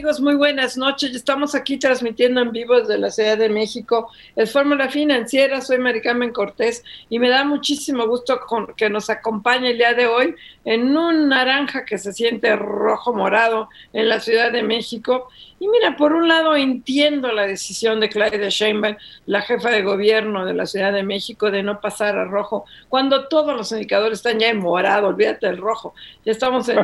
Amigos? Muy buenas noches. Estamos aquí transmitiendo en vivo desde la Ciudad de México el Fórmula Financiera. Soy Maricarmen Cortés y me da muchísimo gusto que nos acompañe el día de hoy en un naranja que se siente rojo morado en la Ciudad de México. Y mira, por un lado entiendo la decisión de Claudia Sheinbaum, la jefa de gobierno de la Ciudad de México, de no pasar a rojo, cuando todos los indicadores están ya en morado, olvídate del rojo, ya estamos en,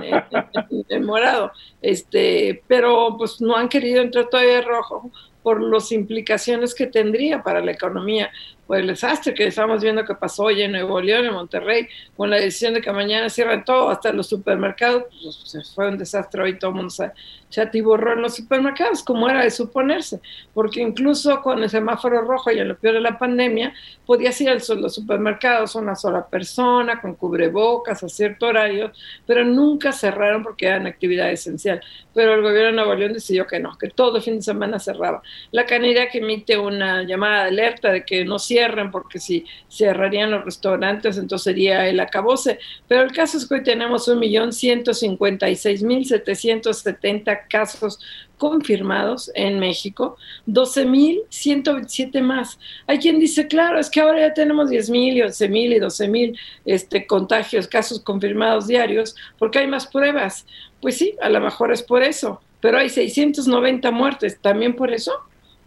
en morado. Este, pero pues no han querido entrar todavía rojo por las implicaciones que tendría para la economía, por el desastre que estamos viendo que pasó hoy en Nuevo León, en Monterrey, con la decisión de que mañana cierran todo, hasta los supermercados, pues, fue un desastre hoy, todo el mundo se, se atiborró en los supermercados, como era de suponerse, porque incluso con el semáforo rojo y en lo peor de la pandemia, podías ir a los supermercados una sola persona, con cubrebocas, a cierto horario, pero nunca cerraron porque eran actividad esencial. Pero el gobierno de Nuevo León decidió que no, que todo el fin de semana cerraba. La canidad que emite una llamada de alerta de que no cierren, porque si cerrarían los restaurantes, entonces sería el acabose. Pero el caso es que hoy tenemos 1.156.770 casos confirmados en México, 12.127 más. Hay quien dice, claro, es que ahora ya tenemos 10.000 y 11.000 y 12.000 este, contagios, casos confirmados diarios, porque hay más pruebas. Pues sí, a lo mejor es por eso, pero hay 690 muertes, también por eso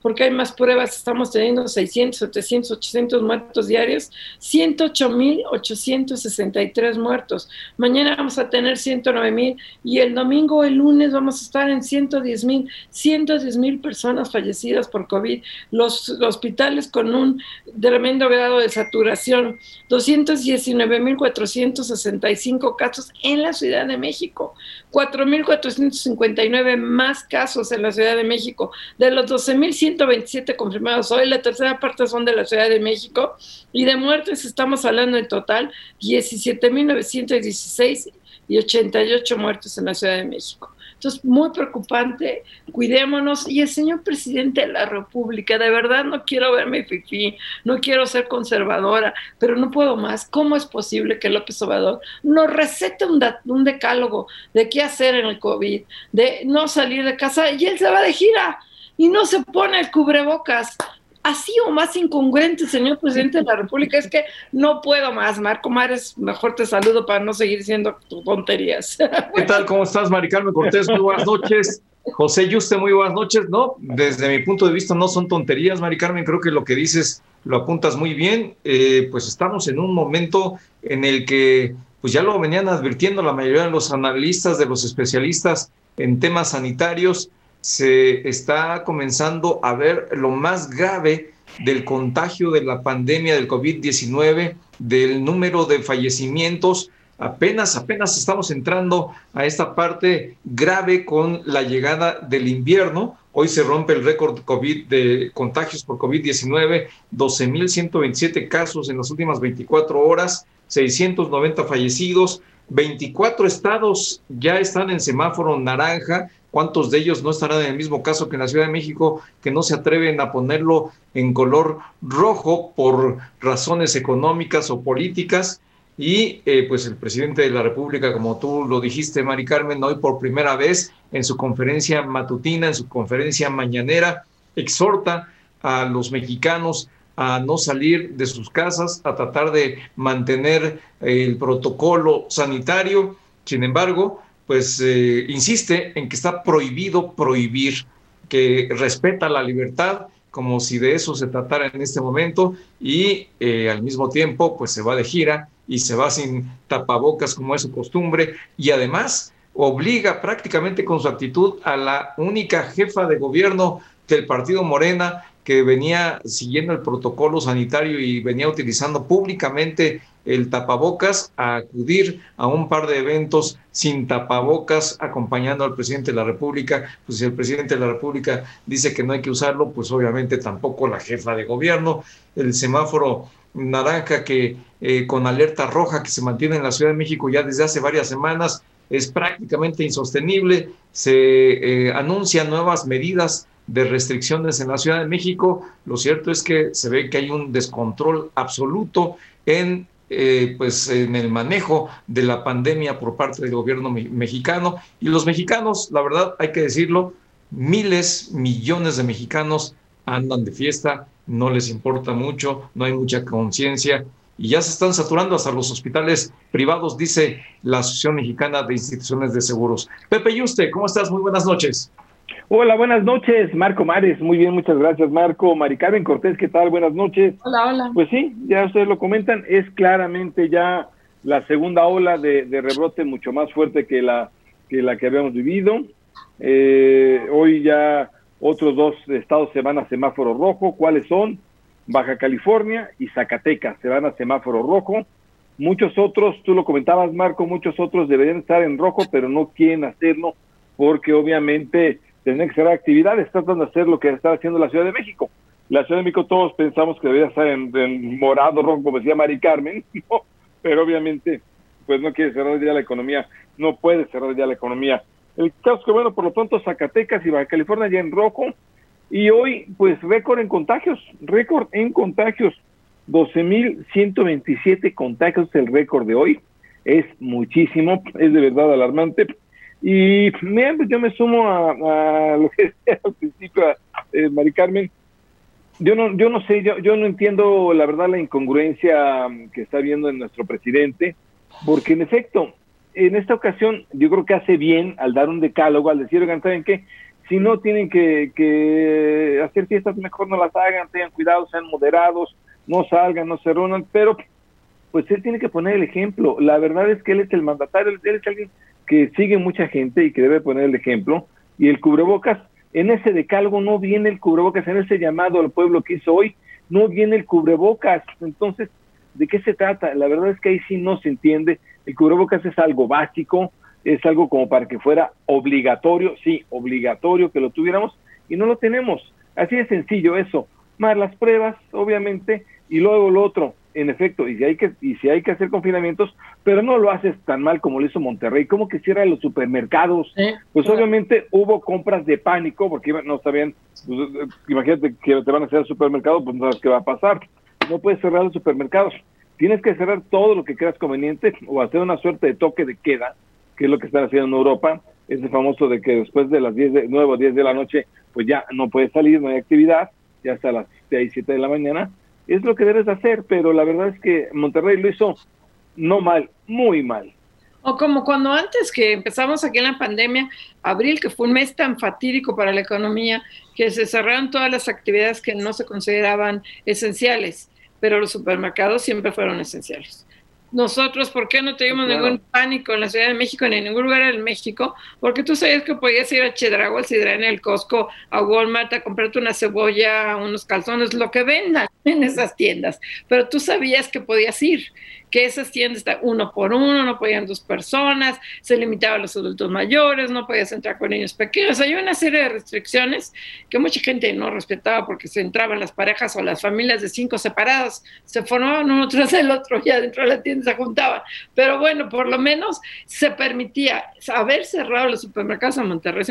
porque hay más pruebas, estamos teniendo 600, 700, 800 muertos diarios, 108.863 muertos. Mañana vamos a tener 109.000 y el domingo el lunes vamos a estar en 110.000, 110.000 personas fallecidas por COVID. Los, los hospitales con un tremendo grado de saturación, 219.465 casos en la Ciudad de México, 4.459 más casos en la Ciudad de México. De los 12.100 127 confirmados hoy, la tercera parte son de la Ciudad de México y de muertes estamos hablando en total 17.916 y 88 muertos en la Ciudad de México. Entonces, muy preocupante, cuidémonos. Y el señor presidente de la República, de verdad no quiero verme fifí, no quiero ser conservadora, pero no puedo más. ¿Cómo es posible que López Obrador nos recete un, un decálogo de qué hacer en el COVID, de no salir de casa y él se va de gira? Y no se pone el cubrebocas. Así o más incongruente, señor presidente de la República, es que no puedo más. Marco Mares, mejor te saludo para no seguir diciendo tonterías. ¿Qué tal? ¿Cómo estás, Maricarmen Cortés? Muy buenas noches. José Yuste, muy buenas noches. No, desde mi punto de vista no son tonterías, Mari Carmen. Creo que lo que dices lo apuntas muy bien. Eh, pues estamos en un momento en el que, pues ya lo venían advirtiendo la mayoría de los analistas, de los especialistas en temas sanitarios, se está comenzando a ver lo más grave del contagio de la pandemia del COVID-19, del número de fallecimientos. Apenas, apenas estamos entrando a esta parte grave con la llegada del invierno. Hoy se rompe el récord COVID de contagios por COVID-19, 12.127 casos en las últimas 24 horas, 690 fallecidos, 24 estados ya están en semáforo naranja, ¿Cuántos de ellos no estarán en el mismo caso que en la Ciudad de México, que no se atreven a ponerlo en color rojo por razones económicas o políticas? Y eh, pues el presidente de la República, como tú lo dijiste, Mari Carmen, hoy por primera vez en su conferencia matutina, en su conferencia mañanera, exhorta a los mexicanos a no salir de sus casas, a tratar de mantener el protocolo sanitario. Sin embargo, pues eh, insiste en que está prohibido prohibir, que respeta la libertad, como si de eso se tratara en este momento, y eh, al mismo tiempo, pues se va de gira y se va sin tapabocas como es su costumbre, y además obliga prácticamente con su actitud a la única jefa de gobierno del partido Morena que venía siguiendo el protocolo sanitario y venía utilizando públicamente el tapabocas a acudir a un par de eventos sin tapabocas acompañando al presidente de la República. Pues si el presidente de la República dice que no hay que usarlo, pues obviamente tampoco la jefa de gobierno. El semáforo naranja que eh, con alerta roja que se mantiene en la Ciudad de México ya desde hace varias semanas es prácticamente insostenible. Se eh, anuncian nuevas medidas de restricciones en la Ciudad de México. Lo cierto es que se ve que hay un descontrol absoluto en eh, pues en el manejo de la pandemia por parte del gobierno mexicano y los mexicanos, la verdad hay que decirlo, miles, millones de mexicanos andan de fiesta, no les importa mucho, no hay mucha conciencia y ya se están saturando hasta los hospitales privados, dice la Asociación Mexicana de Instituciones de Seguros. Pepe Yuste, ¿cómo estás? Muy buenas noches. Hola, buenas noches, Marco Mares. Muy bien, muchas gracias, Marco. Mari Carmen Cortés, ¿qué tal? Buenas noches. Hola, hola. Pues sí, ya ustedes lo comentan, es claramente ya la segunda ola de, rebrote mucho más fuerte que la que, la que habíamos vivido. Eh, hoy ya otros dos estados se van a semáforo rojo. ¿Cuáles son? Baja California y Zacatecas se van a semáforo rojo. Muchos otros, tú lo comentabas, Marco, muchos otros deberían estar en rojo, pero no quieren hacerlo porque obviamente tienen que hacer actividades, tratan de hacer lo que está haciendo la Ciudad de México. La Ciudad de México todos pensamos que debería estar en, morado, rojo, como decía Mari Carmen, pero obviamente pues no quiere cerrar ya la economía, no puede cerrar ya la economía. El caso es que, bueno, por lo pronto Zacatecas y Baja California ya en rojo, y hoy, pues récord en contagios, récord en contagios, 12.127 contagios el récord de hoy, es muchísimo, es de verdad alarmante. Y mira, pues yo me sumo a, lo que decía al principio, eh, Mari Carmen. Yo no, yo no sé, yo, yo no entiendo la verdad la incongruencia um, que está viendo en nuestro presidente, porque en efecto, en esta ocasión yo creo que hace bien al dar un decálogo, al decir, oigan, ¿saben qué? Si no tienen que, que hacer fiestas, mejor no las hagan, tengan cuidado, sean moderados, no salgan, no se reúnan, pero pues él tiene que poner el ejemplo. La verdad es que él es el mandatario, él es alguien que sigue mucha gente y que debe poner el ejemplo. Y el cubrebocas, en ese decálogo no viene el cubrebocas, en ese llamado al pueblo que hizo hoy, no viene el cubrebocas. Entonces, ¿de qué se trata? La verdad es que ahí sí no se entiende. El cubrebocas es algo básico, es algo como para que fuera obligatorio, sí, obligatorio que lo tuviéramos, y no lo tenemos. Así de sencillo eso. Más las pruebas, obviamente, y luego lo otro, en efecto, y si hay que, y si hay que hacer confinamientos, pero no lo haces tan mal como lo hizo Monterrey, como que cierra los supermercados, pues obviamente hubo compras de pánico, porque no sabían, pues, eh, imagínate que te van a hacer al supermercado, pues no sabes qué va a pasar, no puedes cerrar los supermercados, tienes que cerrar todo lo que creas conveniente o hacer una suerte de toque de queda, que es lo que están haciendo en Europa, ese famoso de que después de las 10 de, 9 o 10 de la noche, pues ya no puedes salir, no hay actividad, ya hasta las 6, 7 de la mañana, es lo que debes hacer, pero la verdad es que Monterrey lo hizo no mal, muy mal. O como cuando antes que empezamos aquí en la pandemia, abril, que fue un mes tan fatídico para la economía, que se cerraron todas las actividades que no se consideraban esenciales, pero los supermercados siempre fueron esenciales nosotros, ¿por qué no tuvimos ningún pánico en la Ciudad de México ni en ningún lugar en México? Porque tú sabías que podías ir a Chedrago, al en el Costco, a Walmart, a comprarte una cebolla, unos calzones, lo que vendan en esas tiendas. Pero tú sabías que podías ir que esas tiendas están uno por uno, no podían dos personas, se limitaba a los adultos mayores, no podías entrar con niños pequeños. Hay una serie de restricciones que mucha gente no respetaba porque se entraban las parejas o las familias de cinco separadas, se formaban uno tras el otro, ya dentro de la tienda se juntaban. Pero bueno, por lo menos se permitía haber cerrado los supermercados en Monterrey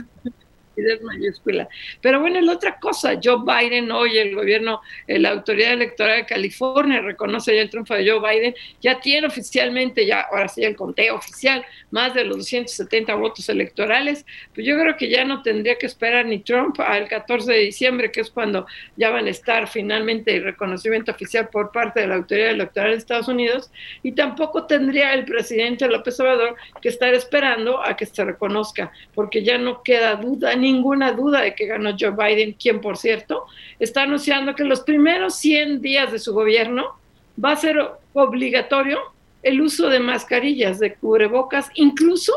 mayúscula. Pero bueno, la otra cosa, Joe Biden, hoy el gobierno, eh, la autoridad electoral de California reconoce ya el triunfo de Joe Biden, ya tiene oficialmente, ya ahora sí el conteo oficial, más de los 270 votos electorales, pues yo creo que ya no tendría que esperar ni Trump al 14 de diciembre, que es cuando ya van a estar finalmente el reconocimiento oficial por parte de la autoridad electoral de Estados Unidos, y tampoco tendría el presidente López Obrador que estar esperando a que se reconozca, porque ya no queda duda ni ninguna duda de que ganó Joe Biden, quien por cierto está anunciando que los primeros 100 días de su gobierno va a ser obligatorio el uso de mascarillas, de cubrebocas, incluso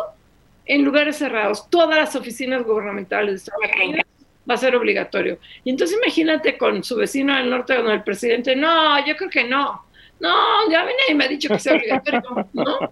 en lugares cerrados. Todas las oficinas gubernamentales va a ser obligatorio. Y entonces imagínate con su vecino del norte, con el presidente, no, yo creo que no. No, ya viene y me ha dicho que sea obligatorio, ¿no?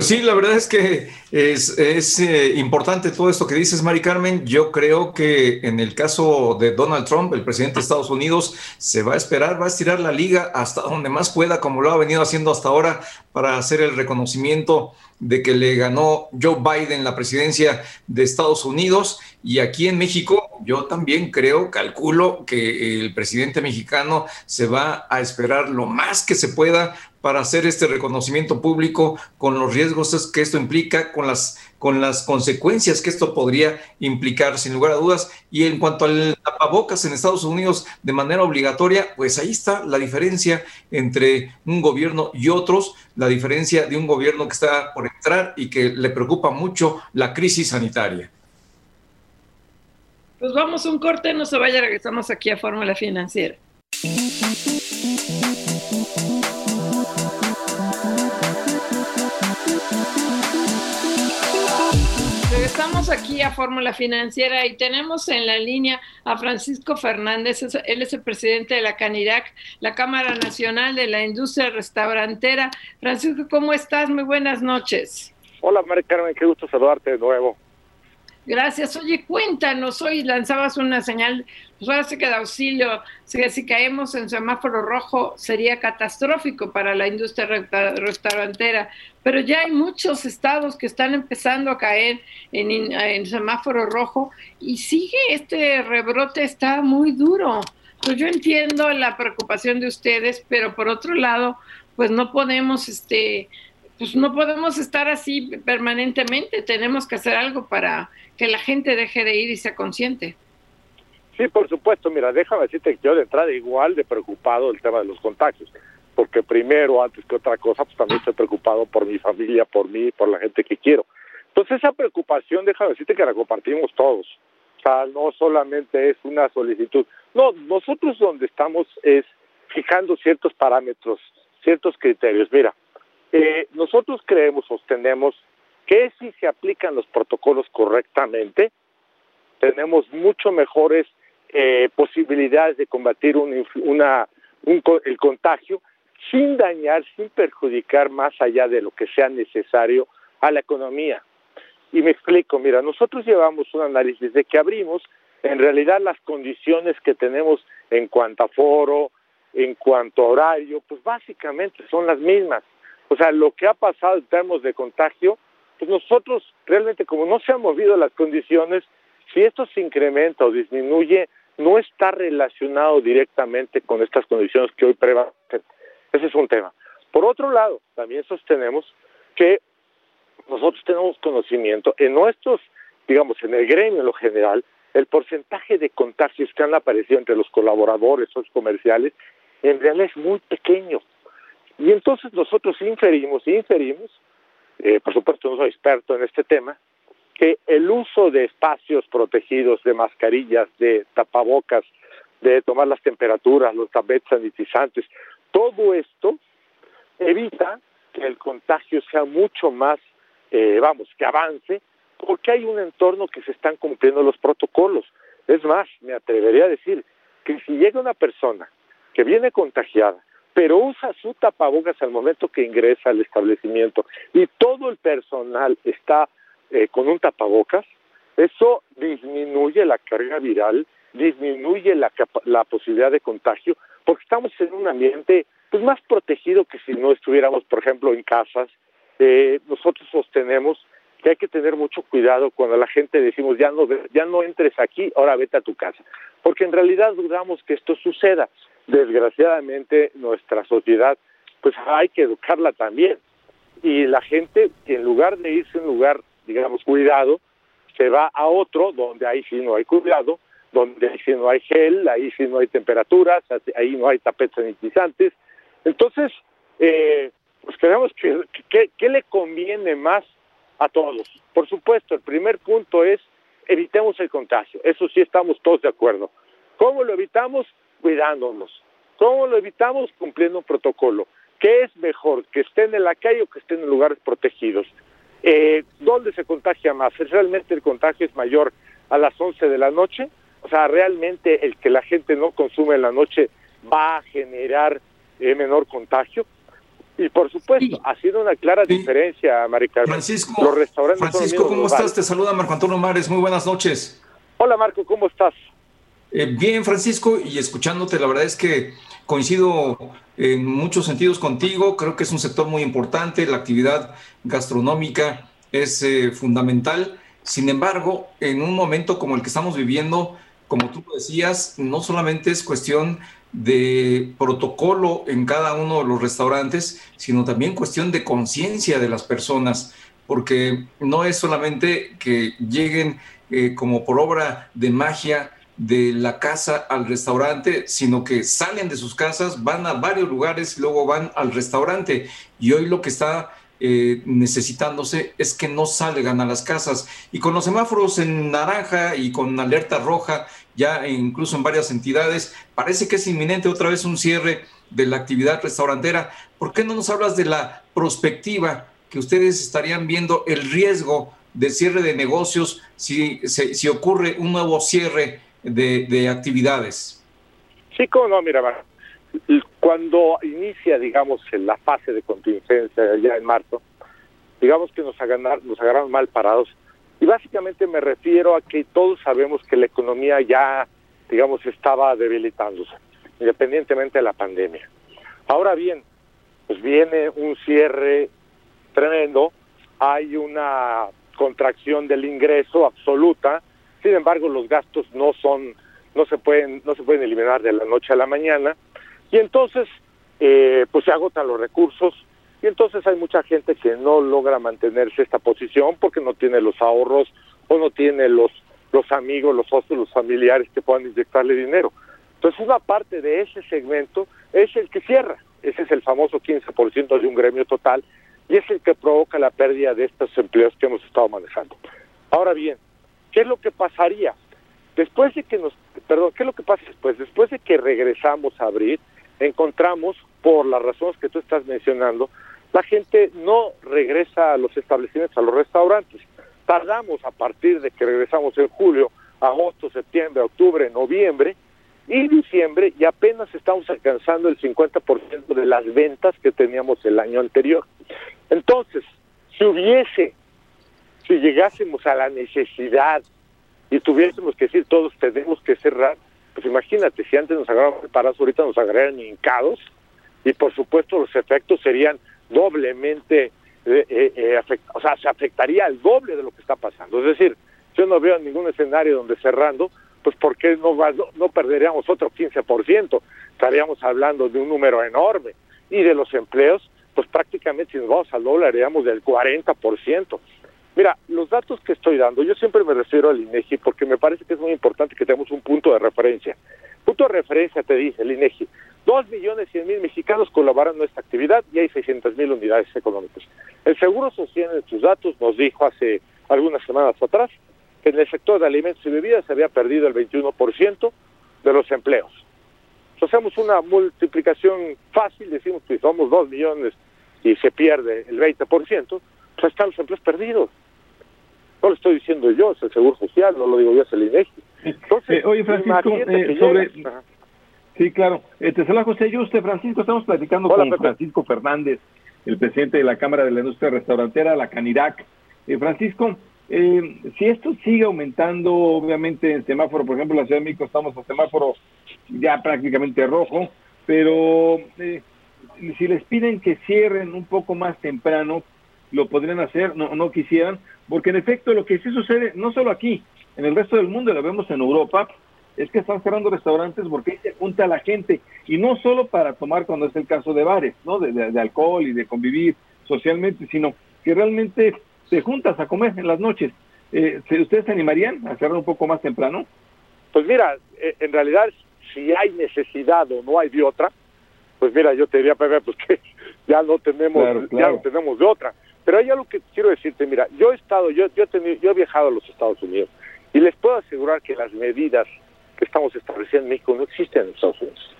Sí, la verdad es que es, eh, importante todo esto que dices, Mari Carmen. Yo creo que en el caso de Donald Trump, el presidente de Estados Unidos, se va a esperar, va a estirar la liga hasta donde más pueda, como lo ha venido haciendo hasta ahora, para hacer el reconocimiento de que le ganó Joe Biden la presidencia de Estados Unidos. Y aquí en México, yo también creo, calculo que el presidente mexicano se va a esperar lo más que se pueda para hacer este reconocimiento público con los riesgos que esto implica, con las, con las consecuencias que esto podría implicar, sin lugar a dudas. Y en cuanto al tapabocas en Estados Unidos de manera obligatoria, pues ahí está la diferencia entre un gobierno y otros, la diferencia de un gobierno que está por entrar y que le preocupa mucho la crisis sanitaria. Pues vamos un corte, no se vaya, regresamos aquí a Fórmula Financiera. Aquí a Fórmula Financiera y tenemos en la línea a Francisco Fernández, él es el presidente de la CANIRAC, la Cámara Nacional de la Industria Restaurantera. Francisco, ¿cómo estás? Muy buenas noches. Hola, María Carmen, qué gusto saludarte de nuevo. Gracias. Oye, cuéntanos, hoy lanzabas una señal, se queda auxilio, si, si caemos en semáforo rojo sería catastrófico para la industria restaurantera, pero ya hay muchos estados que están empezando a caer en, en semáforo rojo y sigue este rebrote, está muy duro. Pues yo entiendo la preocupación de ustedes, pero por otro lado, pues no podemos, este, pues no podemos estar así permanentemente, tenemos que hacer algo para que la gente deje de ir y sea consciente. Sí, por supuesto. Mira, déjame decirte que yo de entrada igual de preocupado del tema de los contagios, porque primero, antes que otra cosa, pues también estoy preocupado por mi familia, por mí, por la gente que quiero. Entonces esa preocupación, déjame decirte que la compartimos todos. O sea, no solamente es una solicitud. No, nosotros donde estamos es fijando ciertos parámetros, ciertos criterios. Mira, eh, nosotros creemos, sostenemos que si se aplican los protocolos correctamente, tenemos mucho mejores eh, posibilidades de combatir una, el contagio sin dañar, sin perjudicar más allá de lo que sea necesario a la economía. Y me explico, mira, nosotros llevamos un análisis de que abrimos, en realidad las condiciones que tenemos en cuanto a foro, en cuanto a horario, pues básicamente son las mismas. O sea, lo que ha pasado en términos de contagio pues nosotros realmente como no se han movido las condiciones, si esto se incrementa o disminuye, no está relacionado directamente con estas condiciones que hoy prevalecen. Ese es un tema. Por otro lado, también sostenemos que nosotros tenemos conocimiento en nuestros, digamos, en el gremio en lo general, el porcentaje de contagios que han aparecido entre los colaboradores los comerciales en realidad es muy pequeño. Y entonces nosotros inferimos, inferimos eh, por supuesto no soy experto en este tema, que el uso de espacios protegidos, de mascarillas, de tapabocas, de tomar las temperaturas, los tapetes sanitizantes, todo esto evita que el contagio sea mucho más, eh, vamos, que avance, porque hay un entorno que se están cumpliendo los protocolos. Es más, me atrevería a decir que si llega una persona que viene contagiada pero usa su tapabocas al momento que ingresa al establecimiento. Y todo el personal está eh, con un tapabocas, eso disminuye la carga viral, disminuye la, la posibilidad de contagio, porque estamos en un ambiente pues más protegido que si no estuviéramos, por ejemplo, en casas. Eh, nosotros sostenemos que hay que tener mucho cuidado cuando la gente decimos ya no ya no entres aquí, ahora vete a tu casa, porque en realidad dudamos que esto suceda desgraciadamente nuestra sociedad, pues hay que educarla también. Y la gente, en lugar de irse a un lugar, digamos, cuidado, se va a otro donde ahí sí no hay cuidado, donde ahí sí no hay gel, ahí sí no hay temperaturas, ahí no hay tapetes sanitizantes. Entonces, eh, pues creemos que, que, ¿qué le conviene más a todos? Por supuesto, el primer punto es evitemos el contagio. Eso sí estamos todos de acuerdo. ¿Cómo lo evitamos? Cuidándonos. ¿Cómo lo evitamos? Cumpliendo un protocolo. ¿Qué es mejor? ¿Que estén en la calle o que estén en lugares protegidos? Eh, ¿Dónde se contagia más? ¿Realmente el contagio es mayor a las 11 de la noche? O sea, realmente el que la gente no consume en la noche va a generar eh, menor contagio. Y por supuesto, ha sido una clara diferencia, Mari Francisco, los restaurantes Francisco ¿cómo estás? Te saluda Marco Antonio Mares. Muy buenas noches. Hola, Marco, ¿cómo estás? Eh, bien, Francisco, y escuchándote, la verdad es que coincido en muchos sentidos contigo. Creo que es un sector muy importante. La actividad gastronómica es eh, fundamental. Sin embargo, en un momento como el que estamos viviendo, como tú decías, no solamente es cuestión de protocolo en cada uno de los restaurantes, sino también cuestión de conciencia de las personas, porque no es solamente que lleguen eh, como por obra de magia de la casa al restaurante, sino que salen de sus casas, van a varios lugares y luego van al restaurante. Y hoy lo que está eh, necesitándose es que no salgan a las casas. Y con los semáforos en naranja y con alerta roja, ya incluso en varias entidades, parece que es inminente otra vez un cierre de la actividad restaurantera. ¿Por qué no nos hablas de la prospectiva que ustedes estarían viendo el riesgo de cierre de negocios si, si, ocurre un nuevo cierre de, de actividades? Sí, como no, mira, cuando inicia, digamos, la fase de contingencia ya en marzo, digamos que nos nos agarraron mal parados. Y básicamente me refiero a que todos sabemos que la economía ya, digamos, estaba debilitándose, independientemente de la pandemia. Ahora bien, pues viene un cierre tremendo, hay una contracción del ingreso absoluta, sin embargo los gastos no son, no se pueden, no se pueden eliminar de la noche a la mañana, y entonces, eh, pues se agotan los recursos y entonces hay mucha gente que no logra mantenerse esta posición porque no tiene los ahorros o no tiene los, los amigos, los socios, los familiares que puedan inyectarle dinero. Entonces una parte de ese segmento es el que cierra, ese es el famoso 15% de un gremio total y es el que provoca la pérdida de estos empleos que hemos estado manejando. Ahora bien, ¿qué es lo que pasaría? Después de que nos, perdón, ¿qué es lo que pasa después? Después de que regresamos a abrir, encontramos, por las razones que tú estás mencionando, la gente no regresa a los establecimientos, a los restaurantes. Tardamos a partir de que regresamos en julio, agosto, septiembre, octubre, noviembre y diciembre y apenas estamos alcanzando el 50% de las ventas que teníamos el año anterior. Entonces, si hubiese, si llegásemos a la necesidad y tuviésemos que decir todos tenemos que cerrar, pues imagínate, si antes nos agarraban preparados, ahorita nos agarrarían hincados y por supuesto los efectos serían doblemente, eh, eh, eh o sea, se afectaría al doble de lo que está pasando. Es decir, yo no veo ningún escenario donde cerrando, pues ¿por qué no, no, no perderíamos otro 15%? Estaríamos hablando de un número enorme. Y de los empleos, pues prácticamente si nos vamos al doble haríamos del 40%. Mira, los datos que estoy dando, yo siempre me refiero al INEGI porque me parece que es muy importante que tengamos un punto de referencia. Punto de referencia te dice el INEGI, dos millones cien mil mexicanos colaboran en esta actividad y hay 600 mil unidades económicas. El Seguro Social en sus datos nos dijo hace algunas semanas atrás que en el sector de alimentos y bebidas se había perdido el 21% de los empleos. Hacemos una multiplicación fácil, decimos que somos dos millones y se pierde el 20%, pues están los empleos perdidos no lo estoy diciendo yo, es el Seguro Social, no lo digo yo, es el INEGI. Entonces, eh, oye, Francisco, eh, sobre... Sí, claro. Eh, te saluda José Yuste. Francisco, estamos platicando con Francisco Fernández, el presidente de la Cámara de la Industria Restaurantera, la CANIRAC. Eh, Francisco, eh, si esto sigue aumentando, obviamente en semáforo, por ejemplo, en la Ciudad de México estamos a semáforo ya prácticamente rojo, pero si les piden que cierren un poco más temprano, lo podrían hacer, no, no quisieran, porque en efecto lo que sí sucede, no solo aquí, en el resto del mundo, lo vemos en Europa, es que están cerrando restaurantes porque ahí se junta la gente, y no solo para tomar cuando es el caso de bares, ¿no? De, alcohol y de convivir socialmente, sino que realmente te juntas a comer en las noches. Eh, ¿Ustedes se animarían a cerrar un poco más temprano? Pues mira, eh, en realidad, si hay necesidad o no hay de otra, pues mira, yo te diría, Pepe, pues que ya no tenemos, ya no tenemos de otra. Pero hay algo que quiero decirte, mira, yo he estado, yo, yo, he tenido, yo he viajado a los Estados Unidos y les puedo asegurar que las medidas que estamos estableciendo en México no existen en Estados Unidos.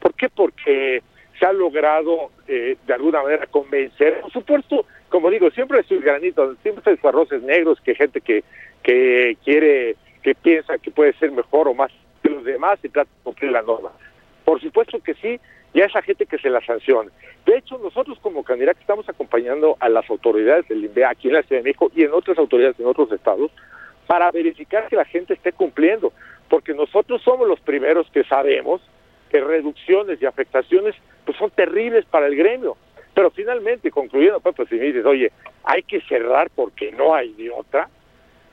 ¿Por qué? Porque se ha logrado eh, de alguna manera convencer, por supuesto, como digo, siempre hay sus granitos, siempre hay sus arroces negros, que gente que, que quiere que piensa que puede ser mejor o más que los demás y trata de cumplir la norma. Por supuesto que sí, y a esa gente que se la sancione. De hecho, nosotros como candidatos estamos acompañando a las autoridades del INVEA aquí en la Ciudad de México y en otras autoridades en otros estados para verificar que la gente esté cumpliendo, porque nosotros somos los primeros que sabemos que reducciones y afectaciones pues son terribles para el gremio. Pero finalmente, concluyendo, pues, pues si me dices, oye, hay que cerrar porque no hay ni otra,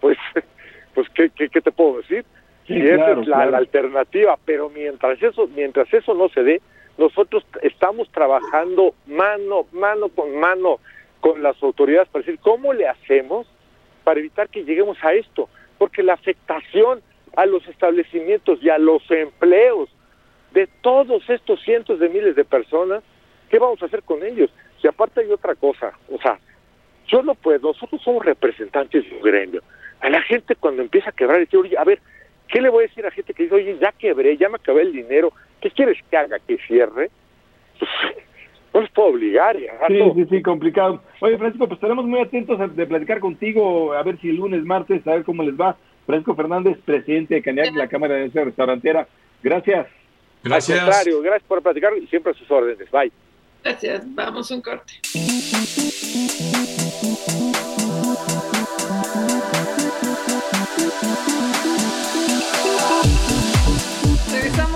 pues, pues ¿qué, qué, te puedo decir? y esa es la, la, alternativa, pero mientras eso, mientras eso no se dé, nosotros estamos trabajando mano, mano con mano con las autoridades para decir cómo le hacemos para evitar que lleguemos a esto, porque la afectación a los establecimientos y a los empleos de todos estos cientos de miles de personas, ¿qué vamos a hacer con ellos? Y aparte hay otra cosa, o sea, yo no puedo, nosotros somos representantes de un gremio. A la gente cuando empieza a quebrar, dice, oye, a ver, ¿qué le voy a decir a gente que dice, oye, ya quebré, ya me acabé el dinero, ¿qué quieres que haga? ¿Que cierre? Pues, no les puedo obligar. Sí, sí, sí, complicado. Oye, Francisco, pues estaremos muy atentos de platicar contigo, a ver si el lunes, martes, a ver cómo les va. Francisco Fernández, presidente de Caniac, la Cámara de Restaurantera. Gracias. Gracias. Al contrario, gracias por platicar y siempre a sus órdenes. Bye. Gracias. Vamos un corte.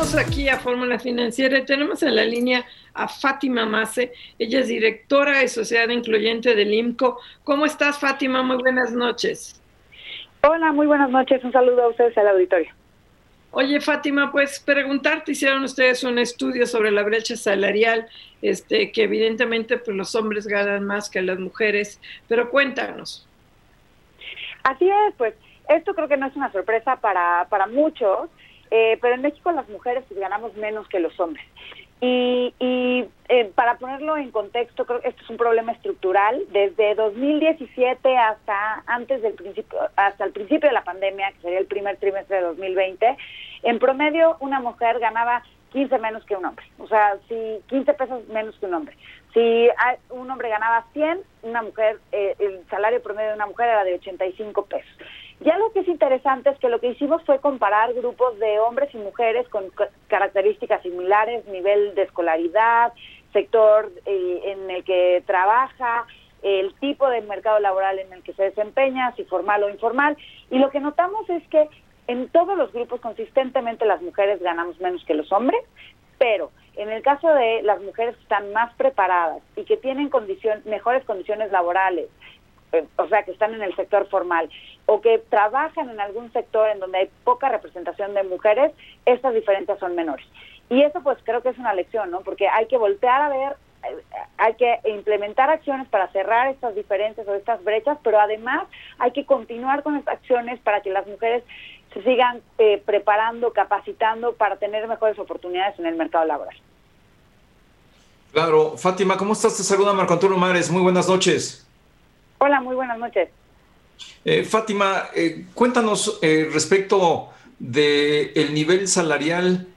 Regresamos aquí a Fórmula Financiera y tenemos en la línea a Fátima Mase. Ella es directora de Sociedad Incluyente del IMCO. ¿Cómo estás, Fátima? Muy buenas noches. Hola, muy buenas noches. Un saludo a ustedes al auditorio. Oye, Fátima, pues preguntarte, hicieron ustedes un estudio sobre la brecha salarial, este, que evidentemente pues, los hombres ganan más que las mujeres, pero cuéntanos. Así es, pues esto creo que no es una sorpresa para, para muchos, eh, pero en México las mujeres ganamos menos que los hombres. Y, y eh, para ponerlo en contexto, creo que esto es un problema estructural. Desde 2017 hasta antes del principio, hasta el principio de la pandemia, que sería el primer trimestre de 2020, en promedio una mujer ganaba 15 menos que un hombre. O sea, si 15 pesos menos que un hombre. Si un hombre ganaba 100, una mujer, eh, el salario promedio de una mujer era de 85 pesos. Ya lo que es interesante es que lo que hicimos fue comparar grupos de hombres y mujeres con características similares, nivel de escolaridad, sector eh, en el que trabaja, el tipo de mercado laboral en el que se desempeña, si formal o informal. Y lo que notamos es que en todos los grupos consistentemente las mujeres ganamos menos que los hombres, pero en el caso de las mujeres que están más preparadas y que tienen mejores condiciones laborales, eh, o sea, que están en el sector formal o que trabajan en algún sector en donde hay poca representación de mujeres, estas diferencias son menores. Y eso pues creo que es una lección, ¿no? Porque hay que voltear a ver, eh, hay que implementar acciones para cerrar estas diferencias o estas brechas, pero además hay que continuar con estas acciones para que las mujeres se sigan eh, preparando, capacitando para tener mejores oportunidades en el mercado laboral. Claro, Fátima, ¿cómo estás? Te saluda Marco Antonio Mares, muy buenas noches. Hola, muy buenas noches. Eh, Fátima, eh, cuéntanos eh, respecto del el nivel salarial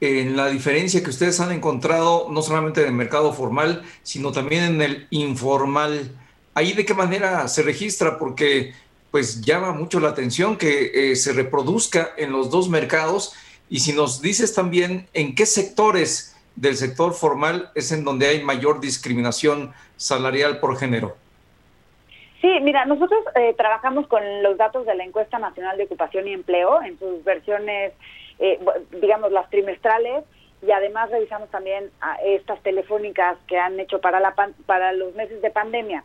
en la diferencia que ustedes han encontrado, no solamente en el mercado formal, sino también en el informal. ¿Ahí de qué manera se registra? Porque pues llama mucho la atención que se reproduzca en los dos mercados y si nos dices también en qué sectores del sector formal es en donde hay mayor discriminación salarial por género. Sí, mira, nosotros eh, trabajamos con los datos de la encuesta nacional de ocupación y empleo en sus versiones, eh, digamos, las trimestrales y además revisamos también estas telefónicas que han hecho para, la para los meses de pandemia.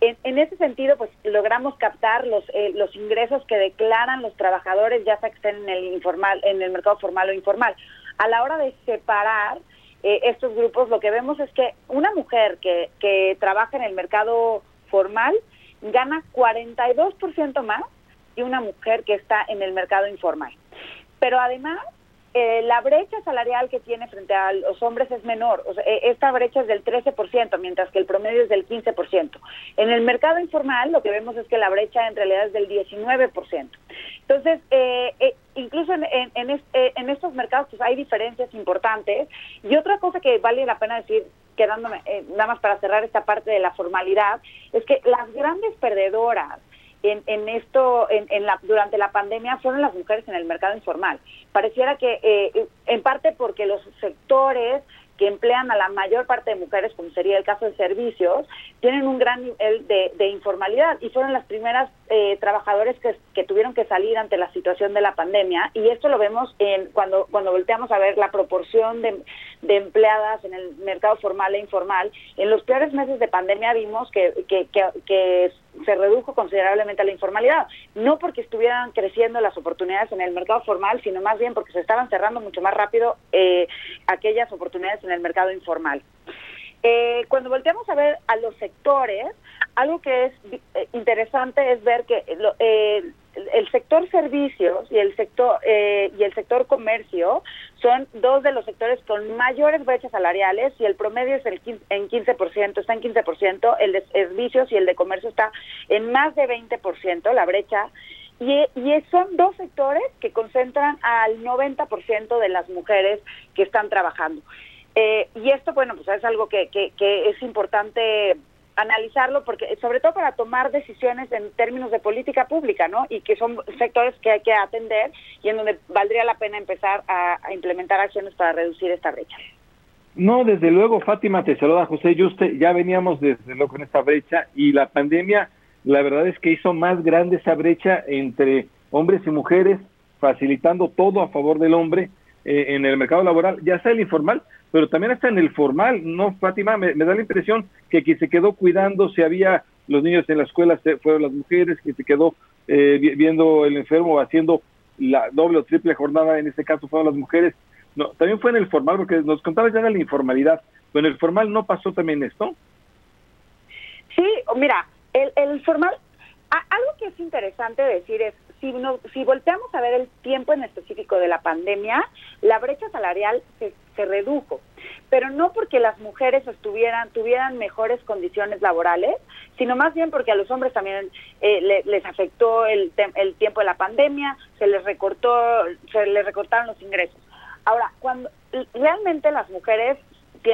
En, ese sentido, pues logramos captar los, eh, los ingresos que declaran los trabajadores, ya sea que estén en el informal, en el mercado formal o informal. A la hora de separar estos grupos, lo que vemos es que una mujer que, que trabaja en el mercado formal gana 42% más que una mujer que está en el mercado informal. Pero además, eh, la brecha salarial que tiene frente a los hombres es menor. O sea, e, esta brecha es del 13%, mientras que el promedio es del 15%. En el mercado informal lo que vemos es que la brecha en realidad es del 19%. Entonces, eh, eh, incluso en, en, estos mercados pues, hay diferencias importantes. Y otra cosa que vale la pena decir quedándome nada más para cerrar esta parte de la formalidad, es que las grandes perdedoras en, en esto, en, en la, durante la pandemia, fueron las mujeres en el mercado informal. Pareciera que, eh, en parte porque los sectores que emplean a la mayor parte de mujeres, como sería el caso de servicios, tienen un gran nivel de, informalidad y fueron las primeras eh, trabajadores que, que, tuvieron que salir ante la situación de la pandemia y esto lo vemos en cuando cuando volteamos a ver la proporción de, de empleadas en el mercado formal e informal. En los peores meses de pandemia vimos que, que se redujo considerablemente la informalidad, no porque estuvieran creciendo las oportunidades en el mercado formal, sino más bien porque se estaban cerrando mucho más rápido eh, aquellas oportunidades en el mercado informal. Eh, cuando volteamos a ver a los sectores, algo que es eh, interesante es ver que el sector servicios y el sector y el sector comercio son dos de los sectores con mayores brechas salariales y el promedio es el en 15%, está en 15%, el de servicios y el de comercio está en más de 20% la brecha. Y, y son dos sectores que concentran al 90% de las mujeres que están trabajando. Eh, y esto, bueno, pues es algo que, que, que es importante analizarlo porque sobre todo para tomar decisiones en términos de política pública, ¿no? Y que son sectores que hay que atender y en donde valdría la pena empezar a, implementar acciones para reducir esta brecha. No, desde luego, Fátima, te saluda José Yuste, ya veníamos desde luego con esta brecha y la pandemia, la verdad es que hizo más grande esa brecha entre hombres y mujeres, facilitando todo a favor del hombre eh, en el mercado laboral, ya sea el informal, pero también está en el formal, ¿no, Fátima? Me, da la impresión que quien se quedó cuidando, si había los niños en la escuela, fueron las mujeres, que se quedó eh, viendo el enfermo, haciendo la doble o triple jornada, en este caso fueron las mujeres. No, también fue en el formal, porque nos contabas ya de la informalidad, pero en el formal no pasó también esto. Sí, mira, el, el formal, algo que es interesante decir es, si, no, si volteamos a ver el tiempo en específico de la pandemia, la brecha salarial se, se redujo, pero no porque las mujeres estuvieran tuvieran mejores condiciones laborales, sino más bien porque a los hombres también eh, les afectó el, el tiempo de la pandemia, se les recortó, se les recortaron los ingresos. Ahora, cuando realmente las mujeres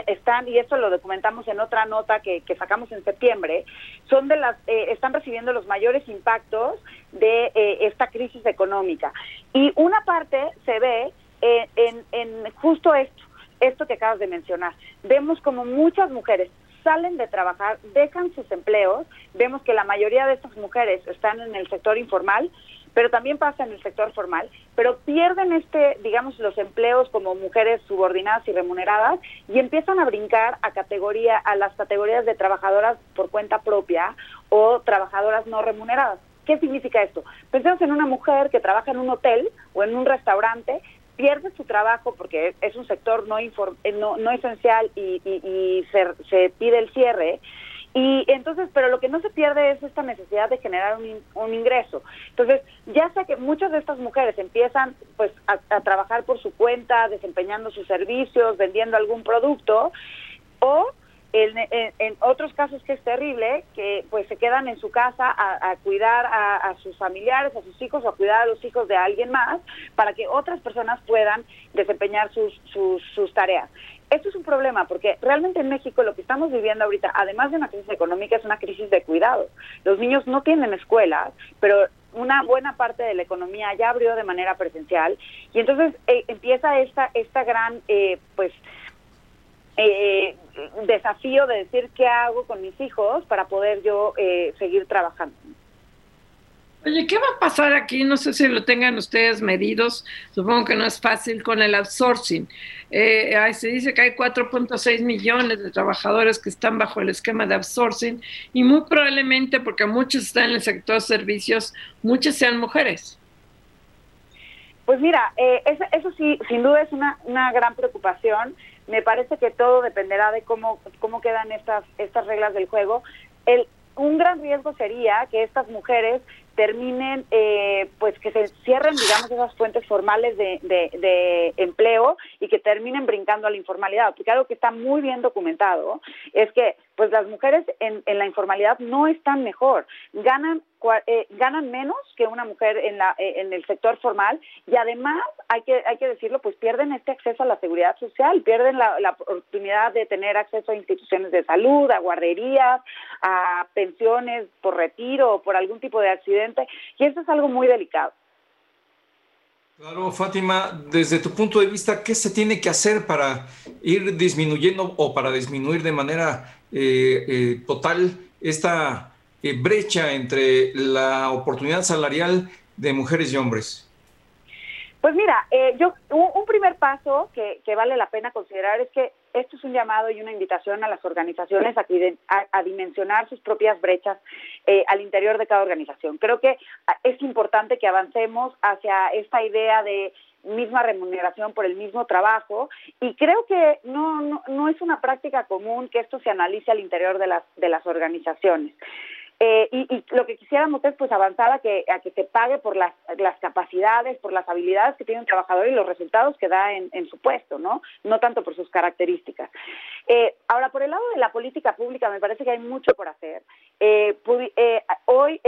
están, y esto lo documentamos en otra nota que, sacamos en septiembre, son de las, eh, están recibiendo los mayores impactos de eh, esta crisis económica. Y una parte se ve eh, en, en justo esto, esto que acabas de mencionar. Vemos como muchas mujeres salen de trabajar, dejan sus empleos, vemos que la mayoría de estas mujeres están en el sector informal, pero también pasa en el sector formal, pero pierden este, digamos, los empleos como mujeres subordinadas y remuneradas y empiezan a brincar a categoría, a las categorías de trabajadoras por cuenta propia o trabajadoras no remuneradas. ¿Qué significa esto? Pensemos en una mujer que trabaja en un hotel o en un restaurante, pierde su trabajo porque es un sector no, no, no esencial y, y, se, se pide el cierre y entonces, pero lo que no se pierde es esta necesidad de generar un, ingreso. Entonces, ya sé que muchas de estas mujeres empiezan pues a, trabajar por su cuenta, desempeñando sus servicios, vendiendo algún producto, o en, otros casos que es terrible, que pues se quedan en su casa a, cuidar a, sus familiares, a sus hijos o a cuidar a los hijos de alguien más para que otras personas puedan desempeñar sus, sus, sus tareas. Esto es un problema porque realmente en México lo que estamos viviendo ahorita, además de una crisis económica, es una crisis de cuidado. Los niños no tienen escuelas, pero una buena parte de la economía ya abrió de manera presencial y entonces eh, empieza esta esta gran eh, pues eh, desafío de decir qué hago con mis hijos para poder yo seguir trabajando. Oye, ¿qué va a pasar aquí? No sé si lo tengan ustedes medidos, supongo que no es fácil con el outsourcing. Eh, se dice que hay 4.6 millones de trabajadores que están bajo el esquema de outsourcing y muy probablemente porque muchos están en el sector servicios, muchas sean mujeres. Pues mira, eh, eso, eso, sí, sin duda es una, una gran preocupación. Me parece que todo dependerá de cómo, cómo quedan estas, estas reglas del juego. El, un gran riesgo sería que estas mujeres terminen, eh, pues que se cierren, digamos, esas fuentes formales de, de, empleo y que terminen brincando a la informalidad, porque algo que está muy bien documentado es que pues las mujeres en, en la informalidad no están mejor, ganan eh, ganan menos que una mujer en la eh, en el sector formal y además hay que hay que decirlo pues pierden este acceso a la seguridad social pierden la, la, oportunidad de tener acceso a instituciones de salud a guarderías a pensiones por retiro o por algún tipo de accidente, y eso es algo muy delicado. Claro, Fátima, desde tu punto de vista, ¿qué se tiene que hacer para ir disminuyendo o para disminuir de manera eh, eh, total esta eh, brecha entre la oportunidad salarial de mujeres y hombres? Pues mira, eh, yo un, primer paso que, vale la pena considerar es que esto es un llamado y una invitación a las organizaciones a, dimensionar sus propias brechas eh, al interior de cada organización. Creo que es importante que avancemos hacia esta idea de misma remuneración por el mismo trabajo y creo que no, no, es una práctica común que esto se analice al interior de las, de las organizaciones. Eh, y, lo que quisiéramos es pues avanzar a que, a que se pague por las, las capacidades, por las habilidades que tiene un trabajador y los resultados que da en, su puesto, ¿no? No tanto por sus características. Eh, ahora, por el lado de la política pública, me parece que hay mucho por hacer. Eh, hoy,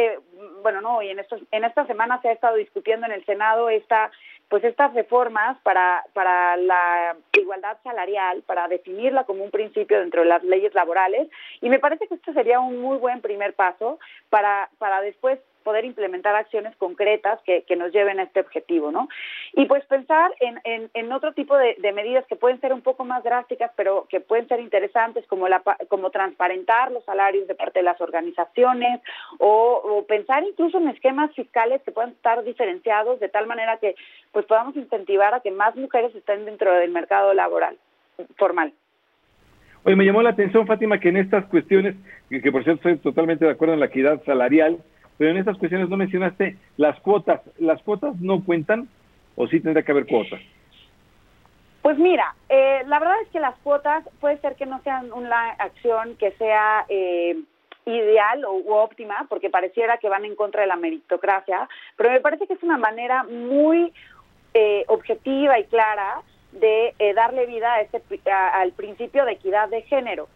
bueno, no hoy, en, estos, en esta semana se ha estado discutiendo en el Senado esta pues estas reformas para, para la igualdad salarial, para definirla como un principio dentro de las leyes laborales, y me parece que este sería un muy buen primer paso para, para después poder implementar acciones concretas que, nos lleven a este objetivo, ¿no? Y pues pensar en, en, otro tipo de, medidas que pueden ser un poco más drásticas, pero que pueden ser interesantes, como, la, como transparentar los salarios de parte de las organizaciones o, pensar incluso en esquemas fiscales que puedan estar diferenciados de tal manera que pues podamos incentivar a que más mujeres estén dentro del mercado laboral formal. Oye, me llamó la atención, Fátima, que en estas cuestiones, que por cierto estoy totalmente de acuerdo en la equidad salarial, pero en estas cuestiones no mencionaste las cuotas. ¿Las cuotas no cuentan o sí tendría que haber cuotas? Pues mira, eh, la verdad es que las cuotas puede ser que no sean una acción que sea eh, ideal o óptima, porque pareciera que van en contra de la meritocracia, pero me parece que es una manera muy eh, objetiva y clara de darle vida a este, al principio de equidad de género.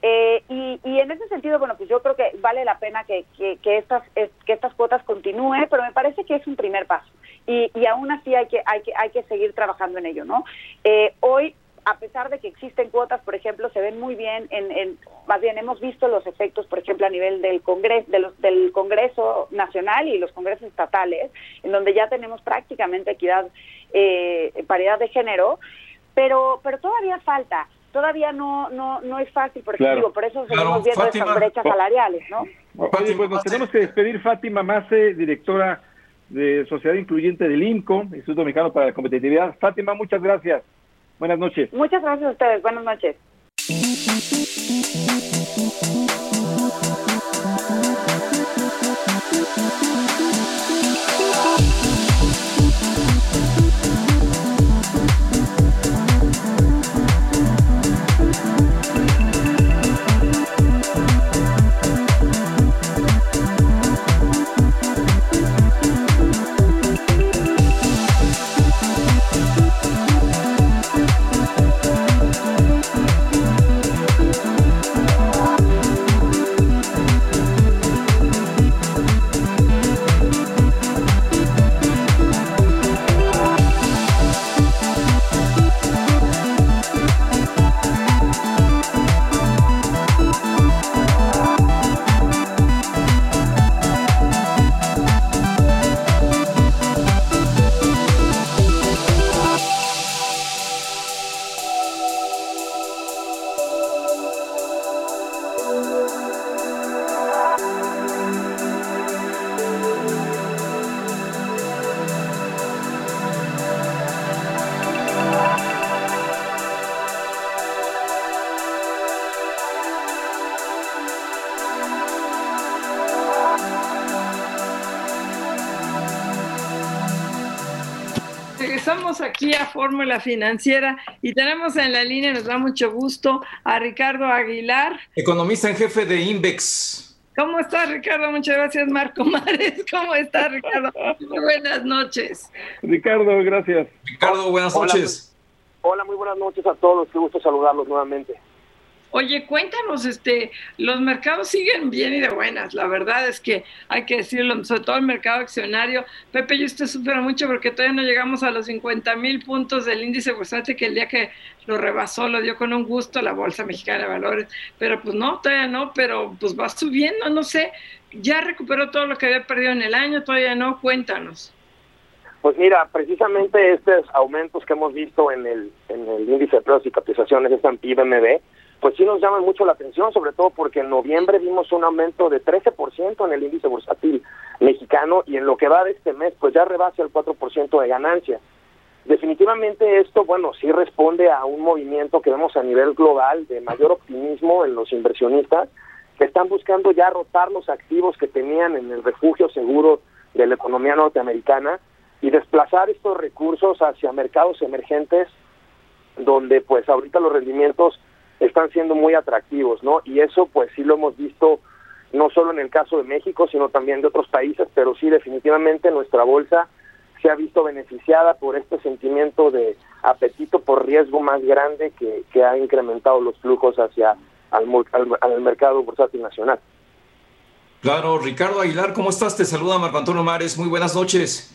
Eh, y, y, en ese sentido, bueno, pues yo creo que vale la pena que, que, estas, que estas cuotas continúen, pero me parece que es un primer paso. Y, y aún así hay que, hay, que, hay que seguir trabajando en ello, ¿no? Eh, hoy, a pesar de que existen cuotas, por ejemplo, se ven muy bien, en, en, más bien hemos visto los efectos, por ejemplo, a nivel del Congreso, de los, del Congreso Nacional y los Congresos estatales, en donde ya tenemos prácticamente equidad, eh, paridad de género, pero, pero todavía falta todavía no, no, no es fácil, por ejemplo, por eso seguimos viendo esas brechas salariales, ¿no? Oye, pues nos tenemos que despedir, Fátima Mace, directora de Sociedad Incluyente del INCO, Instituto Mexicano para la Competitividad. Fátima, muchas gracias. Buenas noches. Muchas gracias a ustedes. Buenas noches. Aquí a Fórmula Financiera y tenemos en la línea, nos da mucho gusto, a Ricardo Aguilar. Economista en jefe de Invex. ¿Cómo está Ricardo? Muchas gracias Marco Mares. ¿Cómo está Ricardo? buenas noches. Ricardo, gracias. Ricardo, buenas noches. Hola, muy buenas noches a todos. Qué gusto saludarlos nuevamente. Oye, cuéntanos, este, los mercados siguen bien y de buenas. La verdad es que hay que decirlo, sobre todo el mercado accionario. Pepe, yo estoy súper mucho porque todavía no llegamos a los 50 mil puntos del índice bursátil que el día que lo rebasó lo dio con un gusto la Bolsa Mexicana de Valores. Pero pues no, todavía no, pero pues va subiendo, no sé. Ya recuperó todo lo que había perdido en el año, todavía no. Cuéntanos. Pues mira, precisamente estos aumentos que hemos visto en el, en el índice de precios y cotizaciones, S&P BMB, pues sí nos llaman mucho la atención, sobre todo porque en noviembre vimos un aumento de 13% en el índice bursátil mexicano y en lo que va de este mes, pues ya rebasa el 4% de ganancia. Definitivamente esto, bueno, sí responde a un movimiento que vemos a nivel global de mayor optimismo en los inversionistas que están buscando ya rotar los activos que tenían en el refugio seguro de la economía norteamericana y desplazar estos recursos hacia mercados emergentes donde pues ahorita los rendimientos están siendo muy atractivos, ¿no? Y eso pues sí lo hemos visto no solo en el caso de México, sino también de otros países, pero sí definitivamente nuestra bolsa se ha visto beneficiada por este sentimiento de apetito por riesgo más grande que, que ha incrementado los flujos hacia al, al, mercado bursátil nacional. Claro, Ricardo Aguilar, ¿cómo estás? Te saluda Marco Antonio Mares, muy buenas noches.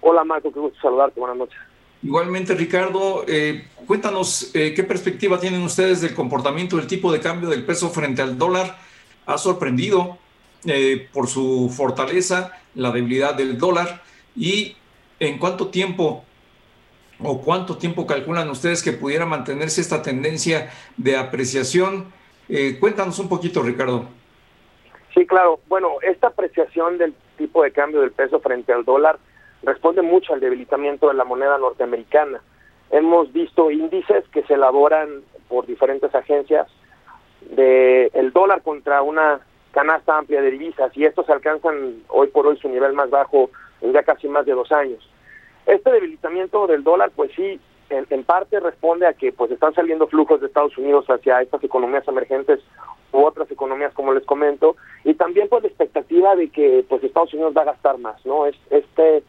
Hola Marco, qué gusto saludarte, buenas noches. Igualmente, Ricardo, eh, cuéntanos eh, qué perspectiva tienen ustedes del comportamiento del tipo de cambio del peso frente al dólar. ¿Ha sorprendido eh, por su fortaleza la debilidad del dólar? ¿Y en cuánto tiempo o cuánto tiempo calculan ustedes que pudiera mantenerse esta tendencia de apreciación? cuéntanos un poquito, Ricardo. Sí, claro. Bueno, esta apreciación del tipo de cambio del peso frente al dólar responde mucho al debilitamiento de la moneda norteamericana. Hemos visto índices que se elaboran por diferentes agencias de el dólar contra una canasta amplia de divisas y estos alcanzan hoy por hoy su nivel más bajo en ya casi más de dos años. Este debilitamiento del dólar, pues sí, en, parte responde a que pues están saliendo flujos de Estados Unidos hacia estas economías emergentes u otras economías, como les comento, y también pues la expectativa de que pues Estados Unidos va a gastar más, ¿no? Es este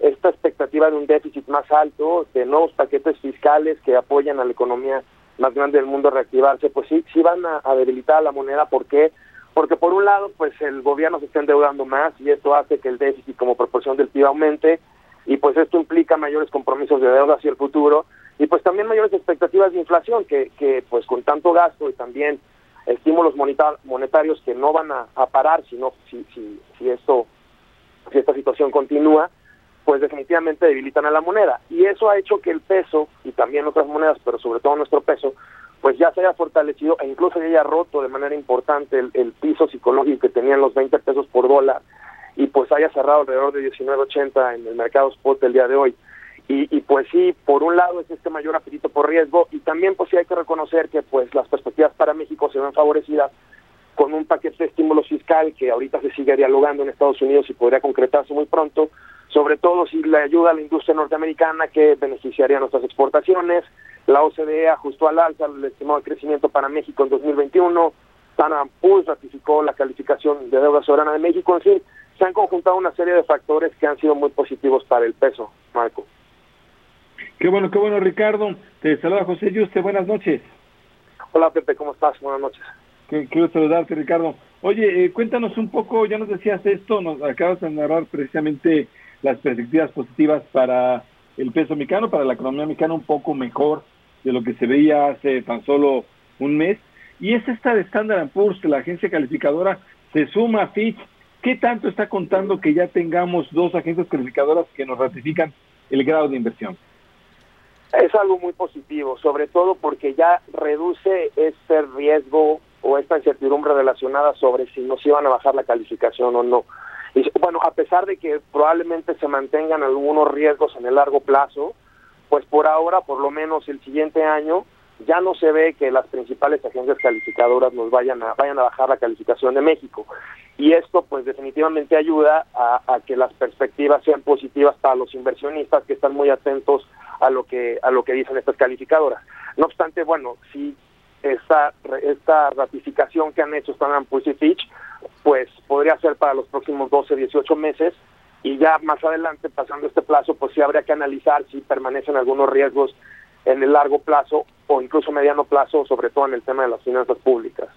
esta expectativa de un déficit más alto, de nuevos paquetes fiscales que apoyan a la economía más grande del mundo a reactivarse, pues sí, sí van a, debilitar la moneda. ¿Por qué? Porque por un lado, pues el gobierno se está endeudando más y esto hace que el déficit como proporción del PIB aumente y pues esto implica mayores compromisos de deuda hacia el futuro y pues también mayores expectativas de inflación que, que pues con tanto gasto y también estímulos monetarios que no van a, parar sino si, si, si esto si esta situación continúa pues definitivamente debilitan a la moneda. Y eso ha hecho que el peso, y también otras monedas, pero sobre todo nuestro peso, pues ya se haya fortalecido e incluso haya roto de manera importante el, piso psicológico que tenían los 20 pesos por dólar y pues haya cerrado alrededor de 19.80 en el mercado spot el día de hoy. Y, y, pues sí, por un lado es este mayor apetito por riesgo y también pues sí hay que reconocer que pues las perspectivas para México se ven favorecidas con un paquete de estímulo fiscal que ahorita se sigue dialogando en Estados Unidos y podría concretarse muy pronto, sobre todo si le ayuda a la industria norteamericana que beneficiaría nuestras exportaciones. La OCDE ajustó al alza el estimado de crecimiento para México en 2021. Standard Poor's ratificó la calificación de deuda soberana de México. En fin, se han conjuntado una serie de factores que han sido muy positivos para el peso, Marco. Qué bueno, qué bueno, Ricardo. Te saluda José Yuste. Buenas noches. Hola, Pepe. ¿Cómo estás? Buenas noches. Quiero saludarte, Ricardo. Oye, eh, cuéntanos un poco, ya nos decías esto, nos acabas de narrar precisamente las perspectivas positivas para el peso mexicano, para la economía mexicana un poco mejor de lo que se veía hace tan solo un mes. Y es esta de Standard Poor's, la agencia calificadora se suma a Fitch. ¿Qué tanto está contando que ya tengamos dos agencias calificadoras que nos ratifican el grado de inversión? Es algo muy positivo, sobre todo porque ya reduce ese riesgo o esta incertidumbre relacionada sobre si nos iban a bajar la calificación o no. Bueno, a pesar de que probablemente se mantengan algunos riesgos en el largo plazo, pues por ahora, por lo menos el siguiente año, ya no se ve que las principales agencias calificadoras nos vayan a vayan a bajar la calificación de México y esto pues definitivamente ayuda a, a, que las perspectivas sean positivas para los inversionistas que están muy atentos a lo que a lo que dicen estas calificadoras. No obstante bueno si esta, esta ratificación que han hecho Standard Poor's y Fitch, pues podría ser para los próximos 12, 18 meses y ya más adelante, pasando este plazo, pues sí habría que analizar si permanecen algunos riesgos en el largo plazo o incluso mediano plazo, sobre todo en el tema de las finanzas públicas.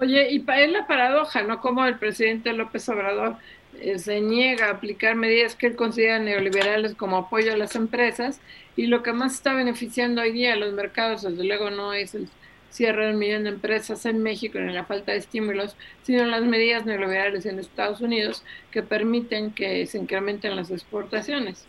Oye, y es la paradoja, ¿no? Como el presidente López Obrador eh, se niega a aplicar medidas que él considera neoliberales como apoyo a las empresas y lo que más está beneficiando hoy día a los mercados, desde luego, no es el cierre de un millón de empresas en México ni la falta de estímulos, sino las medidas neoliberales en Estados Unidos que permiten que se incrementen las exportaciones.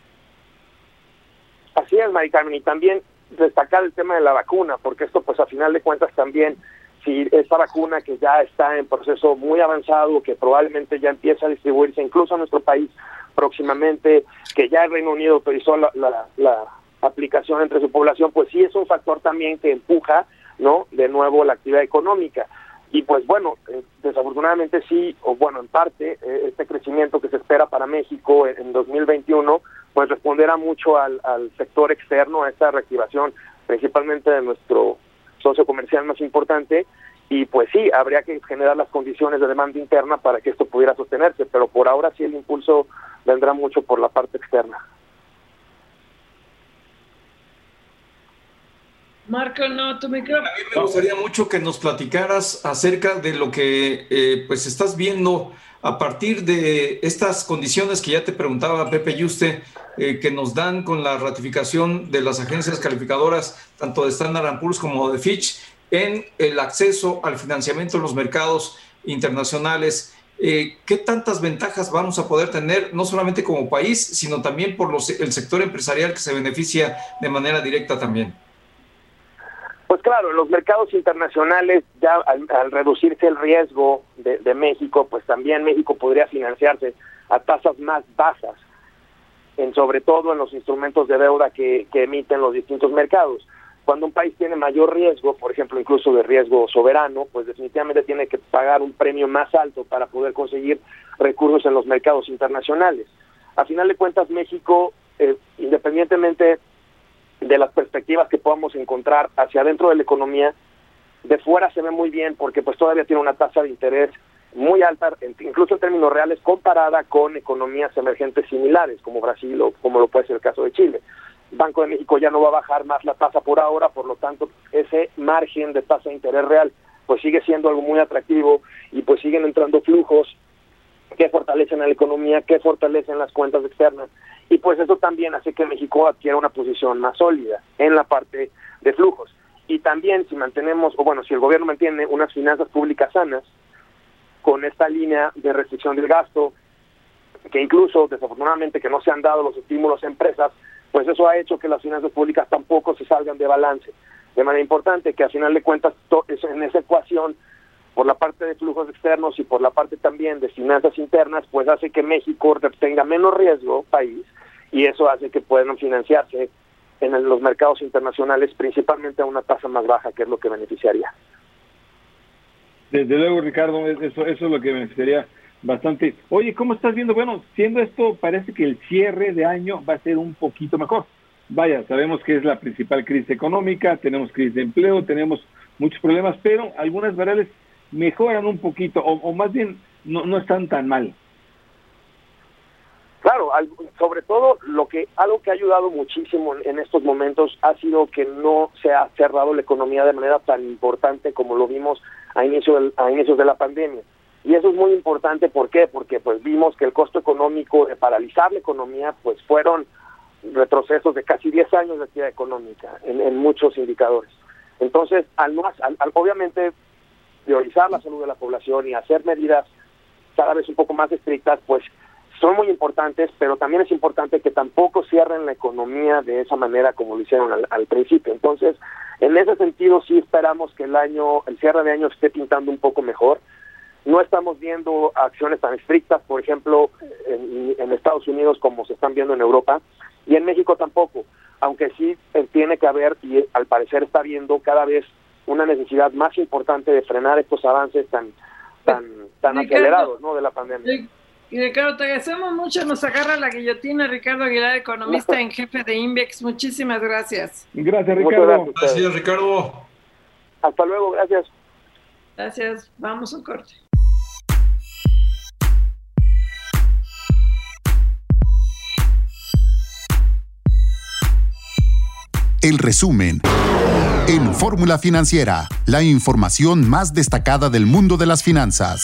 Así es, Mari Carmen, y también destacar el tema de la vacuna, porque esto pues a final de cuentas también, si esta vacuna que ya está en proceso muy avanzado, que probablemente ya empieza a distribuirse incluso en nuestro país próximamente, que ya el Reino Unido autorizó la, la aplicación entre su población, pues sí es un factor también que empuja, ¿no? De nuevo la actividad económica. Y pues bueno, eh, desafortunadamente sí, o bueno, en parte, eh, este crecimiento que se espera para México en, 2021, pues responderá mucho al, sector externo, a esta reactivación, principalmente de nuestro socio comercial más importante, y pues sí, habría que generar las condiciones de demanda interna para que esto pudiera sostenerse, pero por ahora sí el impulso vendrá mucho por la parte externa. Marco, no, tu micrófono. A mí me gustaría mucho que nos platicaras acerca de lo que eh, pues estás viendo a partir de estas condiciones que ya te preguntaba Pepe Yuste, eh, que nos dan con la ratificación de las agencias calificadoras, tanto de Standard Poor's como de Fitch, en el acceso al financiamiento en los mercados internacionales. Eh, ¿Qué tantas ventajas vamos a poder tener, no solamente como país, sino también por los, el sector empresarial que se beneficia de manera directa también? Pues claro, en los mercados internacionales, ya al, reducirse el riesgo de, México, pues también México podría financiarse a tasas más bajas, en sobre todo en los instrumentos de deuda que, emiten los distintos mercados. Cuando un país tiene mayor riesgo, por ejemplo, incluso de riesgo soberano, pues definitivamente tiene que pagar un premio más alto para poder conseguir recursos en los mercados internacionales. A final de cuentas, México, eh, independientemente de las perspectivas que podamos encontrar hacia adentro de la economía, de fuera se ve muy bien porque pues todavía tiene una tasa de interés muy alta, incluso en términos reales, comparada con economías emergentes similares como Brasil o como lo puede ser el caso de Chile. Banco de México ya no va a bajar más la tasa por ahora, por lo tanto ese margen de tasa de interés real pues sigue siendo algo muy atractivo y pues siguen entrando flujos que fortalecen a la economía, que fortalecen las cuentas externas y pues eso también hace que México adquiera una posición más sólida en la parte de flujos. Y también si mantenemos, o bueno, si el gobierno mantiene unas finanzas públicas sanas, con esta línea de restricción del gasto, que incluso desafortunadamente que no se han dado los estímulos a empresas, pues eso ha hecho que las finanzas públicas tampoco se salgan de balance. De manera importante que al final de cuentas en esa ecuación por la parte de flujos externos y por la parte también de finanzas internas, pues hace que México tenga menos riesgo país y eso hace que puedan financiarse en los mercados internacionales principalmente a una tasa más baja, que es lo que beneficiaría. Desde luego, Ricardo, eso, eso es lo que beneficiaría bastante. Oye, ¿cómo estás viendo? Bueno, siendo esto, parece que el cierre de año va a ser un poquito mejor. Vaya, sabemos que es la principal crisis económica, tenemos crisis de empleo, tenemos muchos problemas, pero algunas variables mejoran un poquito, o, más bien no, no están tan mal. Claro, sobre todo lo que algo que ha ayudado muchísimo en estos momentos ha sido que no se ha cerrado la economía de manera tan importante como lo vimos a inicio a inicios de la pandemia. Y eso es muy importante, ¿por qué? Porque pues vimos que el costo económico de paralizar la economía pues fueron retrocesos de casi 10 años de actividad económica en, muchos indicadores. Entonces, al no, al, obviamente priorizar la salud de la población y hacer medidas cada vez un poco más estrictas, pues son muy importantes, pero también es importante que tampoco cierren la economía de esa manera como lo hicieron al, principio. Entonces, en ese sentido sí esperamos que el año, el cierre de año esté pintando un poco mejor. No estamos viendo acciones tan estrictas, por ejemplo, en, en Estados Unidos como se están viendo en Europa, y en México tampoco, aunque sí tiene que haber, y al parecer está viendo cada vez una necesidad más importante de frenar estos avances tan tan tan acelerados ¿no? de la pandemia. Y Ricardo, te agradecemos mucho. Nos agarra la guillotina Ricardo Aguilar, economista en jefe de Invex. Muchísimas gracias. Gracias, Ricardo. Gracias, Ricardo. Hasta luego, gracias. Gracias. Vamos a un corte. El resumen En Fórmula Financiera, la información más destacada del mundo de las finanzas.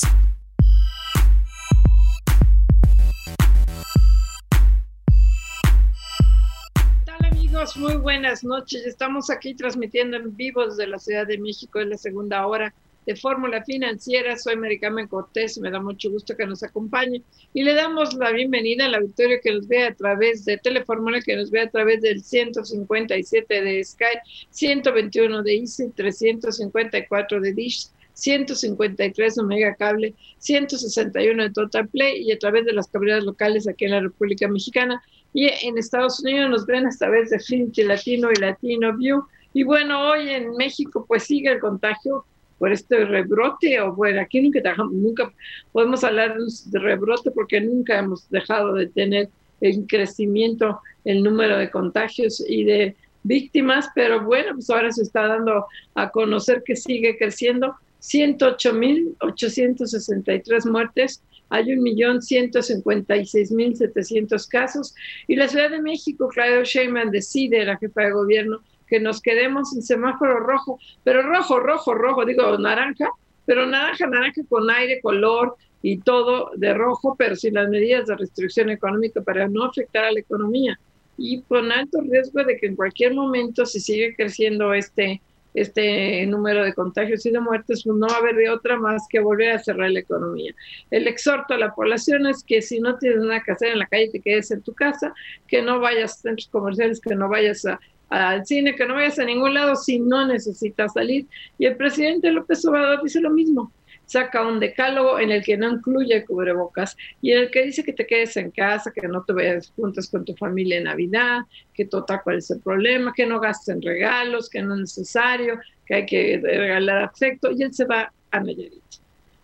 tal amigos? Muy buenas noches. Estamos aquí transmitiendo en vivo desde la Ciudad de México en la segunda hora de Fórmula Financiera. Soy Maricarmen Cortés me da mucho gusto que nos acompañe. Y le damos la bienvenida a la Victoria que nos ve a través de Telefórmula, que nos ve a través del 157 de Sky, 121 de Easy, 354 de Dish, 153 de Omega Cable, 161 de Total Play y a través de las cabreras locales aquí en la República Mexicana. Y en Estados Unidos nos ven a través de Finity Latino y Latino View. Y bueno, hoy en México pues sigue el contagio por este rebrote, o bueno, aquí nunca, nunca podemos hablar de rebrote porque nunca hemos dejado de tener en crecimiento el número de contagios y de víctimas, pero bueno, pues ahora se está dando a conocer que sigue creciendo. 108.863 muertes, hay 1.156.700 casos y la Ciudad de México, Claudio Sheinbaum decide, la jefa de gobierno, que nos quedemos en semáforo rojo, pero rojo, rojo, rojo, digo naranja, pero naranja, naranja con aire, color y todo de rojo, pero sin las medidas de restricción económica para no afectar a la economía y con alto riesgo de que en cualquier momento, si sigue creciendo este, este número de contagios y de muertes, pues no va a haber de otra más que volver a cerrar la economía. El exhorto a la población es que si no tienes nada que hacer en la calle, te quedes en tu casa, que no vayas a centros comerciales, que no vayas a al cine, que no vayas a ningún lado si no necesitas salir. Y el presidente López Obrador dice lo mismo. Saca un decálogo en el que no incluye cubrebocas y en el que dice que te quedes en casa, que no te vayas juntas con tu familia en Navidad, que total cuál es el problema, que no gastes en regalos, que no es necesario, que hay que regalar afecto y él se va a Nayarit.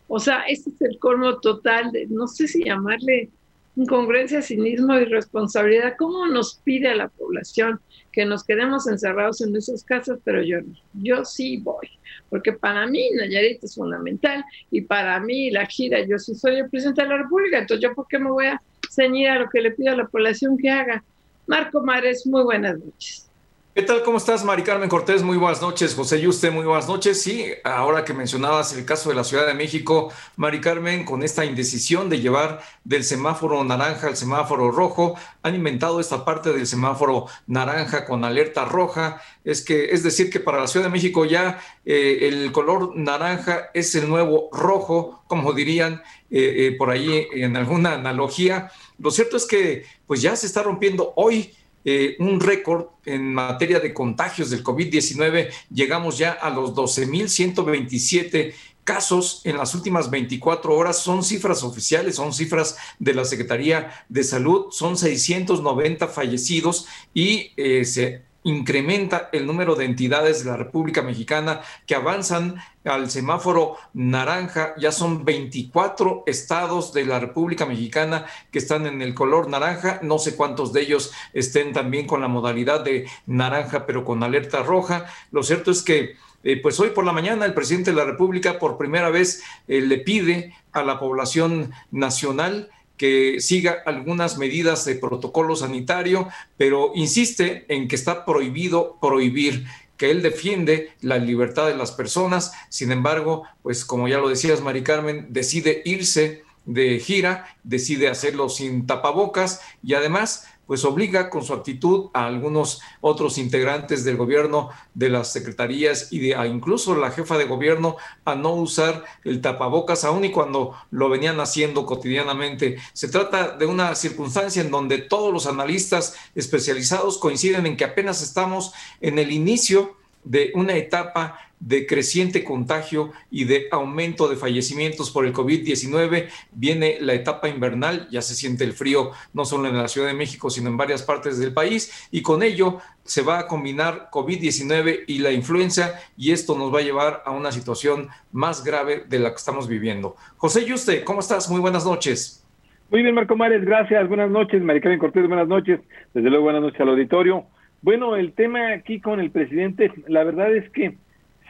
O sea, este es el colmo total de, no sé si llamarle incongruencia, cinismo y responsabilidad. ¿Cómo nos pide a la población que nos quedemos encerrados en esas casas? Pero yo no, yo sí voy, porque para mí Nayarit es fundamental y para mí la gira, yo sí soy el presidente de la República, entonces yo por qué me voy a ceñir a lo que le pido a la población que haga. Marco Mares, muy buenas noches. ¿Qué tal? ¿Cómo estás, Mari Carmen Cortés? Muy buenas noches. José Yuste, muy buenas noches. Sí, ahora que mencionabas el caso de la Ciudad de México, Mari Carmen, con esta indecisión de llevar del semáforo naranja al semáforo rojo, han inventado esta parte del semáforo naranja con alerta roja. Es que, es decir, que para la Ciudad de México ya eh, el color naranja es el nuevo rojo, como dirían eh, eh, por ahí en alguna analogía. Lo cierto es que, pues ya se está rompiendo hoy eh, un récord en materia de contagios del COVID-19. Llegamos ya a los 12.127 casos en las últimas 24 horas. Son cifras oficiales, son cifras de la Secretaría de Salud. Son 690 fallecidos y eh, se incrementa el número de entidades de la República Mexicana que avanzan al semáforo naranja. Ya son 24 estados de la República Mexicana que están en el color naranja. No sé cuántos de ellos estén también con la modalidad de naranja, pero con alerta roja. Lo cierto es que eh, pues hoy por la mañana el presidente de la República por primera vez eh, le pide a la población nacional que siga algunas medidas de protocolo sanitario, pero insiste en que está prohibido prohibir que él defiende la libertad de las personas. Sin embargo, pues como ya lo decías, Mari Carmen, decide irse de gira, decide hacerlo sin tapabocas y además pues obliga con su actitud a algunos otros integrantes del gobierno, de las secretarías y de, a incluso la jefa de gobierno a no usar el tapabocas, aun y cuando lo venían haciendo cotidianamente. Se trata de una circunstancia en donde todos los analistas especializados coinciden en que apenas estamos en el inicio de una etapa de creciente contagio y de aumento de fallecimientos por el COVID-19. Viene la etapa invernal, ya se siente el frío no solo en la Ciudad de México, sino en varias partes del país, y con ello se va a combinar COVID-19 y la influenza, y esto nos va a llevar a una situación más grave de la que estamos viviendo. José Yuste, ¿cómo estás? Muy buenas noches. Muy bien, Marco Mares, gracias. Buenas noches, Maricarmen Cortés, buenas noches. Desde luego, buenas noches al auditorio. Bueno, el tema aquí con el presidente, la verdad es que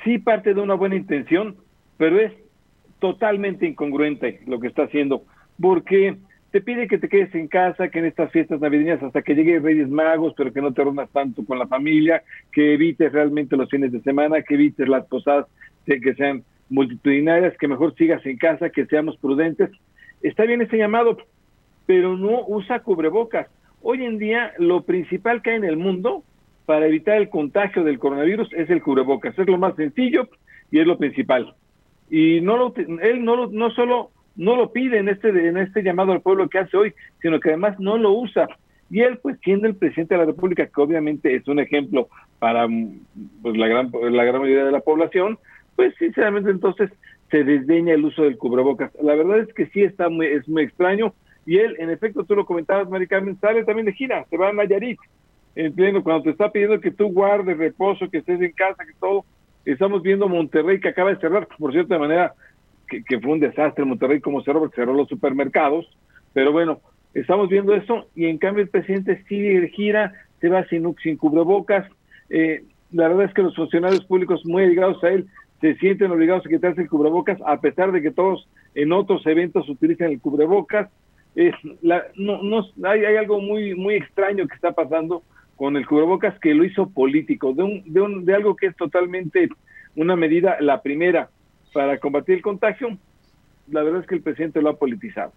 sí parte de una buena intención, pero es totalmente incongruente lo que está haciendo, porque se pide que te quedes en casa, que en estas fiestas navideñas hasta que llegue Reyes Magos, pero que no te reúnas tanto con la familia, que evites realmente los fines de semana, que evites las posadas que sean multitudinarias, que mejor sigas en casa, que seamos prudentes. Está bien ese llamado, pero no usa cubrebocas. Hoy en día lo principal que hay en el mundo para evitar el contagio del coronavirus es el cubrebocas. Es lo más sencillo y es lo principal. Y no lo, él no, no solo no lo pide en este, en este llamado al pueblo que hace hoy, sino que además no lo usa. Y él, pues, siendo el presidente de la República, que obviamente es un ejemplo para pues, la, gran, la gran mayoría de la población, pues, sinceramente, entonces se desdeña el uso del cubrebocas. La verdad es que sí está muy, es muy extraño. Y él, en efecto, tú lo comentabas, Mari sale también de gira, se va a Nayarit, en pleno, cuando te está pidiendo que tú guardes reposo, que estés en casa, que todo. Estamos viendo Monterrey que acaba de cerrar, por cierto, de manera que, fue un desastre Monterrey como cerró, porque cerró los supermercados, pero bueno, estamos viendo eso y en cambio el presidente sigue gira, se va sin, sin cubrebocas. Eh, la verdad es que los funcionarios públicos muy ligados a él se sienten obligados a quitarse el cubrebocas, a pesar de que todos en otros eventos utilizan el cubrebocas. la, no, no, hay, hay algo muy, muy extraño que está pasando con el cubrebocas que lo hizo político, de, un, de, un, de algo que es totalmente una medida, la primera, para combatir el contagio, la verdad es que el presidente lo ha politizado.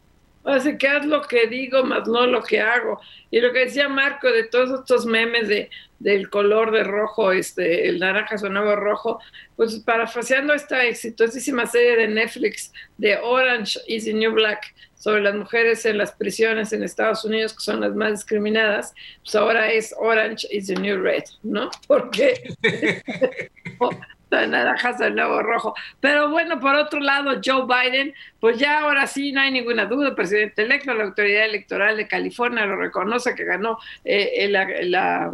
Así que haz lo que digo, más no lo que hago. Y lo que decía Marco de todos estos memes de, del color de rojo, este, el naranja sonaba rojo, pues parafraseando esta exitosísima serie de Netflix de Orange is the New Black sobre las mujeres en las prisiones en Estados Unidos, que son las más discriminadas, pues ahora es Orange is the New Red, ¿no? Porque naranjas del nuevo rojo. Pero bueno, por otro lado, Joe Biden, pues ya ahora sí no hay ninguna duda, presidente electo, la autoridad electoral de California lo reconoce que ganó eh, la, la,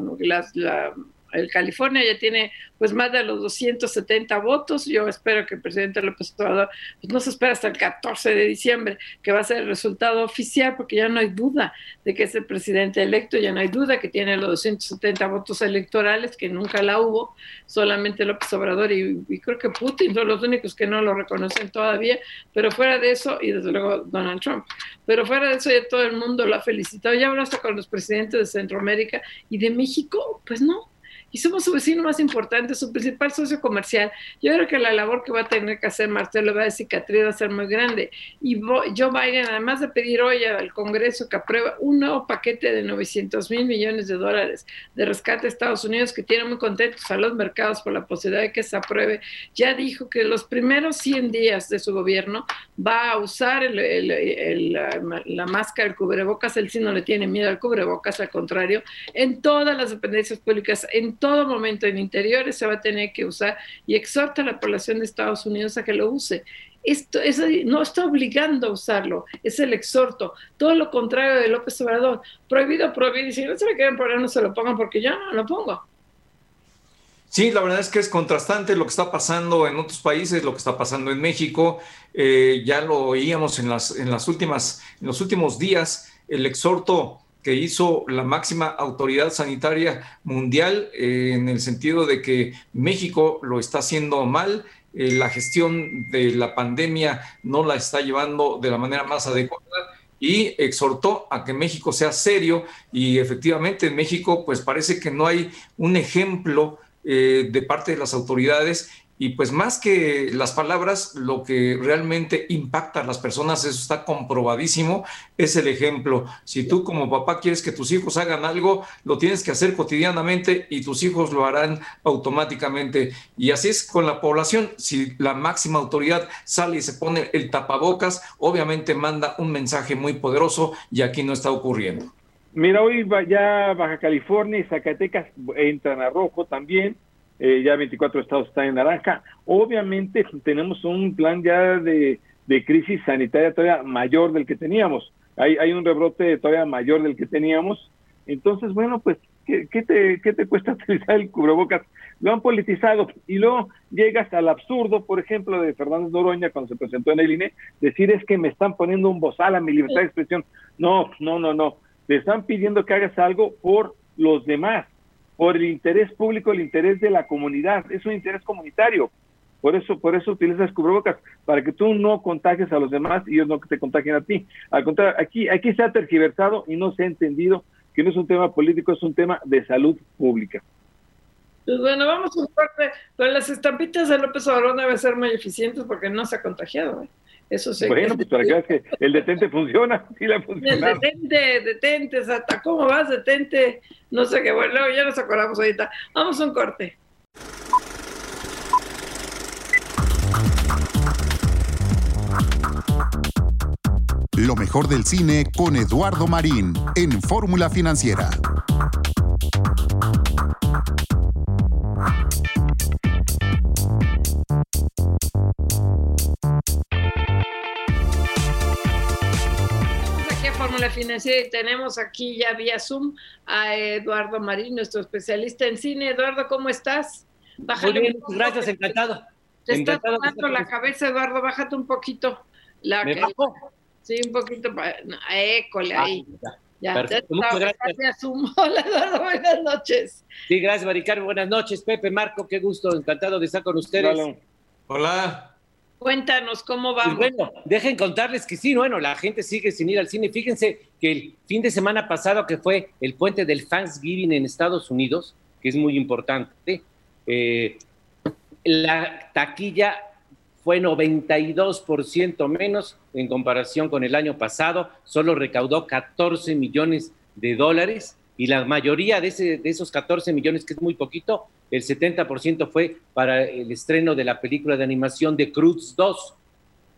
la el California ya tiene pues más de los 270 votos. Yo espero que el presidente López Obrador pues, no se espera hasta el 14 de diciembre que va a ser el resultado oficial porque ya no hay duda de que es el presidente electo, ya no hay duda que tiene los 270 votos electorales que nunca la hubo, solamente López Obrador y, creo que Putin son los únicos que no lo reconocen todavía, pero fuera de eso y desde luego Donald Trump, pero fuera de eso ya todo el mundo lo ha felicitado. Ya hablaste con los presidentes de Centroamérica y de México, pues no, y somos su vecino más importante, su principal socio comercial. Yo creo que la labor que va a tener que hacer Marcelo va a cicatriz va a ser muy grande. Y Joe Biden, además de pedir hoy al Congreso que apruebe un nuevo paquete de 900 mil millones de dólares de rescate a Estados Unidos, que tiene muy contentos a los mercados por la posibilidad de que se apruebe, ya dijo que los primeros 100 días de su gobierno va a usar la, máscara, el cubrebocas, él sí no le tiene miedo al cubrebocas, al contrario, en todas las dependencias públicas, en todo momento en interiores se va a tener que usar y exhorta a la población de Estados Unidos a que lo use. Esto no está obligando a usarlo, es el exhorto. Todo lo contrario de López Obrador. Prohibido, prohibido. Y si no se lo quieren poner, no se lo pongan porque yo no lo pongo. Sí, la verdad es que es contrastante lo que está pasando en otros países, lo que está pasando en México. Eh, ya lo oíamos en las, en las últimas, en los últimos días, el exhorto que hizo la máxima autoridad sanitaria mundial eh, en el sentido de que México lo está haciendo mal, eh, la gestión de la pandemia no la está llevando de la manera más adecuada y exhortó a que México sea serio y efectivamente en México pues parece que no hay un ejemplo eh, de parte de las autoridades y pues más que las palabras, lo que realmente impacta a las personas, eso está comprobadísimo, es el ejemplo. Si tú como papá quieres que tus hijos hagan algo, lo tienes que hacer cotidianamente y tus hijos lo harán automáticamente. Y así es con la población. Si la máxima autoridad sale y se pone el tapabocas, obviamente manda un mensaje muy poderoso y aquí no está ocurriendo. Mira, hoy ya Baja California y Zacatecas entran a rojo también eh, ya 24 estados están en naranja. Obviamente tenemos un plan ya de, crisis sanitaria todavía mayor del que teníamos. Hay, hay un rebrote todavía mayor del que teníamos. Entonces, bueno, pues, ¿qué, te, ¿qué te cuesta utilizar el cubrebocas? Lo han politizado y luego llegas al absurdo, por ejemplo, de Fernández Noroña cuando se presentó en el INE, decir es que me están poniendo un bozal a mi libertad de expresión. No, no, no, no. Te están pidiendo que hagas algo por los demás por el interés público, el interés de la comunidad, es un interés comunitario. Por eso, por eso utilizas cubrebocas, para que tú no contagies a los demás y ellos no te contagien a ti. Al contrario, aquí, aquí se ha tergiversado y no se ha entendido que no es un tema político, es un tema de salud pública. Pues bueno, vamos a un pero las estampitas de López Obrador deben ser muy eficientes porque no se ha contagiado. ¿eh? Eso sí. Bueno, pues para que veas que el detente funciona, sí la funciona. El detente, detente, hasta cómo vas, detente, no sé qué, bueno, ya nos acordamos ahorita. Vamos a un corte. Lo mejor del cine con Eduardo Marín en Fórmula Financiera. Financiera y tenemos aquí ya vía Zoom a Eduardo Marín, nuestro especialista en cine. Eduardo, ¿cómo estás? Bájale Muy bien, gracias, encantado. Te está tomando la cabeza, Eduardo, bájate un poquito. La ¿Me que, bajo? Sí, un poquito. para- no, école Ah, ahí. ya. Ya, ya está, gracias. se. Hola, Eduardo, buenas noches. Sí, gracias, Maricarmen. Buenas noches, Pepe, Marco, qué gusto, encantado de estar con ustedes. Dale. Hola. Cuéntanos cómo vamos. bueno, dejen contarles que sí, bueno, la gente sigue sin ir al cine. Fíjense que el fin de semana pasado, que fue el puente del Thanksgiving en Estados Unidos, que es muy importante, eh, la taquilla fue 92% menos en comparación con el año pasado, solo recaudó 14 millones de dólares y la mayoría de, ese- de esos 14 millones, que es muy poquito, el 70% fue para el estreno de la película de animación de Cruz 2,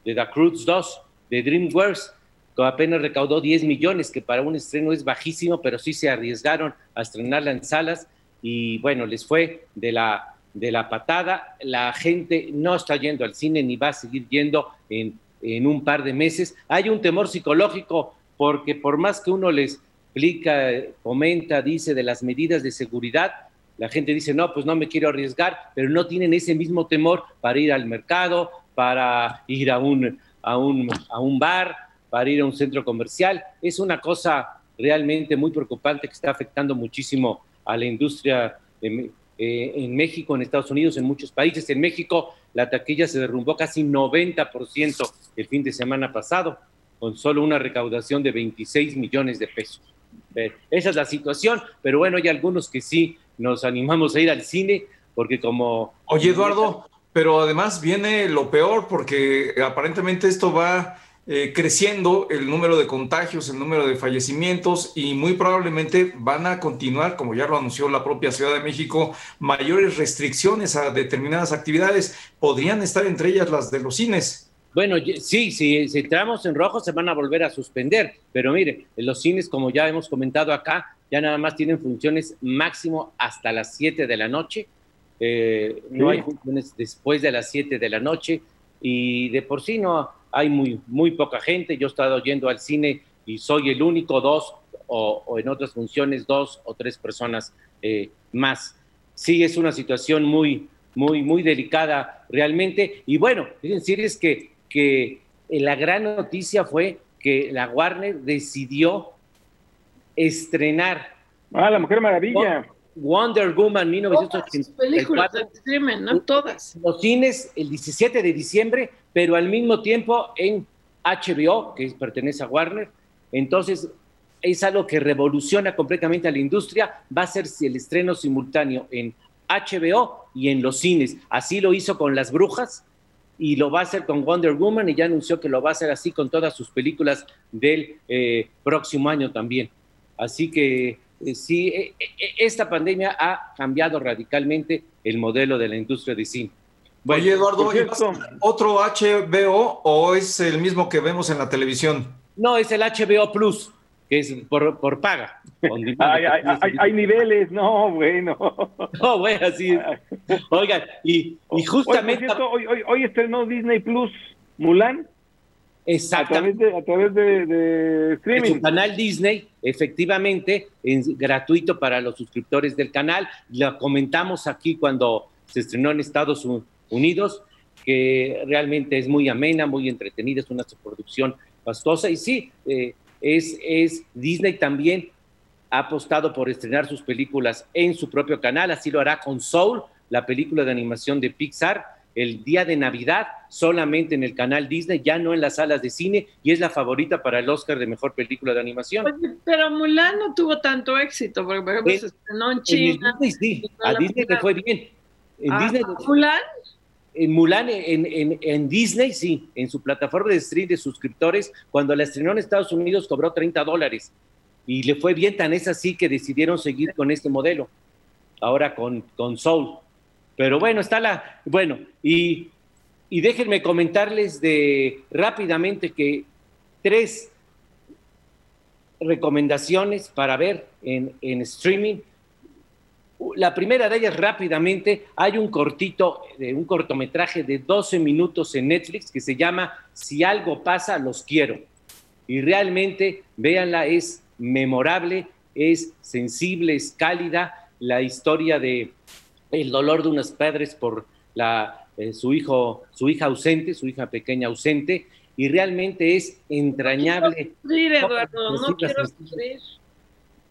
de The Cruz 2, de DreamWorks, que apenas recaudó 10 millones, que para un estreno es bajísimo, pero sí se arriesgaron a estrenarla en salas y bueno, les fue de la, de la patada. La gente no está yendo al cine ni va a seguir yendo en, en un par de meses. Hay un temor psicológico porque por más que uno les explica, comenta, dice de las medidas de seguridad, la gente dice, no, pues no me quiero arriesgar, pero no tienen ese mismo temor para ir al mercado, para ir a un, a un, a un bar, para ir a un centro comercial. Es una cosa realmente muy preocupante que está afectando muchísimo a la industria eh, en México, en Estados Unidos, en muchos países. En México la taquilla se derrumbó casi 90% el fin de semana pasado, con solo una recaudación de 26 millones de pesos. Eh, esa es la situación, pero bueno, hay algunos que sí nos animamos a ir al cine, porque como... Oye, Eduardo, pero además viene lo peor porque aparentemente esto va eh, creciendo el número de contagios, el número de fallecimientos y muy probablemente van a continuar, como ya lo anunció la propia Ciudad de México, mayores restricciones a determinadas actividades. Podrían estar entre ellas las de los cines. Bueno, sí, si, entramos en rojo se van a volver a suspender, pero mire, los cines, como ya hemos comentado acá, ya nada más tienen funciones máximo hasta las 7 de la noche. Eh, no hay funciones después de las 7 de la noche y de por sí no hay muy, muy poca gente. Yo he estado yendo al cine y soy el único, dos o, o en otras funciones dos o tres personas eh, más. Sí, es una situación muy, muy, muy delicada realmente. Y bueno, es decir, es que, que eh, la gran noticia fue que la Warner decidió estrenar Ah, la Mujer Maravilla. Wonder Woman Todas sus películas 1984 streaming, ¿no? Todas. los cines el 17 de diciembre, pero al mismo tiempo en HBO, que pertenece a Warner. Entonces, es algo que revoluciona completamente a la industria. Va a ser el estreno simultáneo en HBO y en los cines. Así lo hizo con Las Brujas y lo va a hacer con Wonder Woman y ya anunció que lo va a hacer así con todas sus películas del eh, próximo año también. Así que eh, sí, eh, eh, esta pandemia ha cambiado radicalmente el modelo de la industria de cine. Bueno, Oye, Eduardo, por ¿y cierto- vas a otro HBO o es el mismo que vemos en la televisión? no, es el HBO Plus, que es por, por paga. Hay, hay, hay, hay niveles, no, bueno. No, bueno, así es. Oigan, y, y Hoy, justamente... cierto, hoy, hoy, hoy estrenó Disney Plus Mulan a través Exactamente. de, a través de, de En su streaming. canal Disney, efectivamente, es gratuito para los suscriptores del canal. Lo comentamos aquí cuando se estrenó en Estados Unidos, que realmente es muy amena, muy entretenida, es una producción pastosa. Y sí, eh, es, es Disney también ha apostado por estrenar sus películas en su propio canal, así lo hará con Soul, la película de animación de Pixar, el día de Navidad solamente en el canal Disney, ya no en las salas de cine, y es la favorita para el Oscar de Mejor Película de Animación. pero Mulan no tuvo tanto éxito, porque por ejemplo se estrenó en China. sí, a Disney le fue bien. En ¿A, Disney, Mulan? En Mulan, en, en, en, Disney, sí, en su plataforma de stream de suscriptores, cuando la estrenó en Estados Unidos cobró 30 dólares. Y le fue bien, tan es así que decidieron seguir con este modelo, ahora con, con Soul. Pero bueno, está la. Bueno, y, y déjenme comentarles de rápidamente que tres recomendaciones para ver en, en streaming. La primera de ellas rápidamente, hay un cortito, un cortometraje de 12 minutos en Netflix que se llama Si algo pasa, los quiero. Y realmente, véanla, es memorable, es sensible, es cálida, la historia de el dolor de unos padres por la, eh, su hijo, su hija ausente, su hija pequeña ausente, y realmente es entrañable. No quiero sufrir, Eduardo, no quiero sufrir.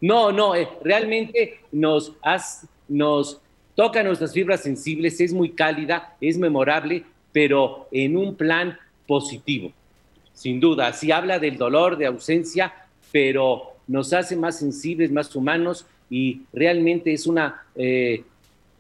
No, no, eh, realmente nos, has, nos toca nuestras fibras sensibles, es muy cálida, es memorable, pero en un plan positivo, sin duda. Sí habla del dolor, de ausencia, pero nos hace más sensibles, más humanos y realmente es una, eh,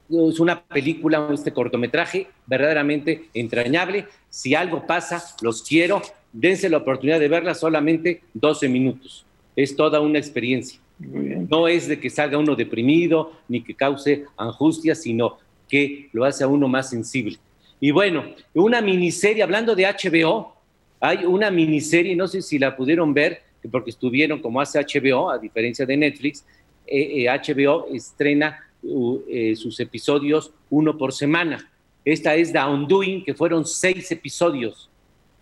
es una película, este cortometraje verdaderamente entrañable. Si algo pasa, los quiero, dense la oportunidad de verla solamente 12 minutos. Es toda una experiencia. No es de que salga uno deprimido ni que cause angustia, sino que lo hace a uno más sensible. Y bueno, una miniserie, hablando de HBO, hay una miniserie, no sé si la pudieron ver, porque estuvieron como hace HBO, a diferencia de Netflix, eh, eh, HBO estrena uh, eh, sus episodios uno por semana. Esta es The Undoing, que fueron seis episodios.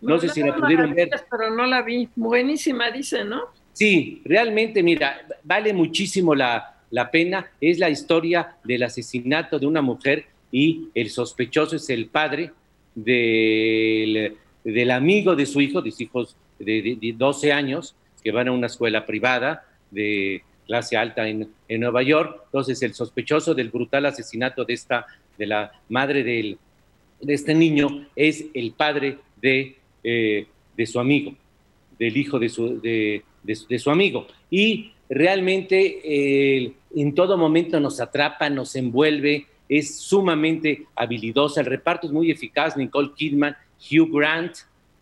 No, no sé si la pudieron ver. Pero no la vi. Buenísima, dice, ¿no? Sí, realmente, mira, vale muchísimo la, la pena. Es la historia del asesinato de una mujer y el sospechoso es el padre del, del amigo de su hijo, de hijos de, de, de 12 años, que van a una escuela privada de clase alta en, en, Nueva York. Entonces, el sospechoso del brutal asesinato de esta, de la madre del, de este niño, es el padre de, eh, de su amigo, del hijo de su, de, de, su amigo. Y realmente en todo momento nos atrapa, nos envuelve, es sumamente habilidosa, el reparto es muy eficaz, Nicole Kidman, Hugh Grant,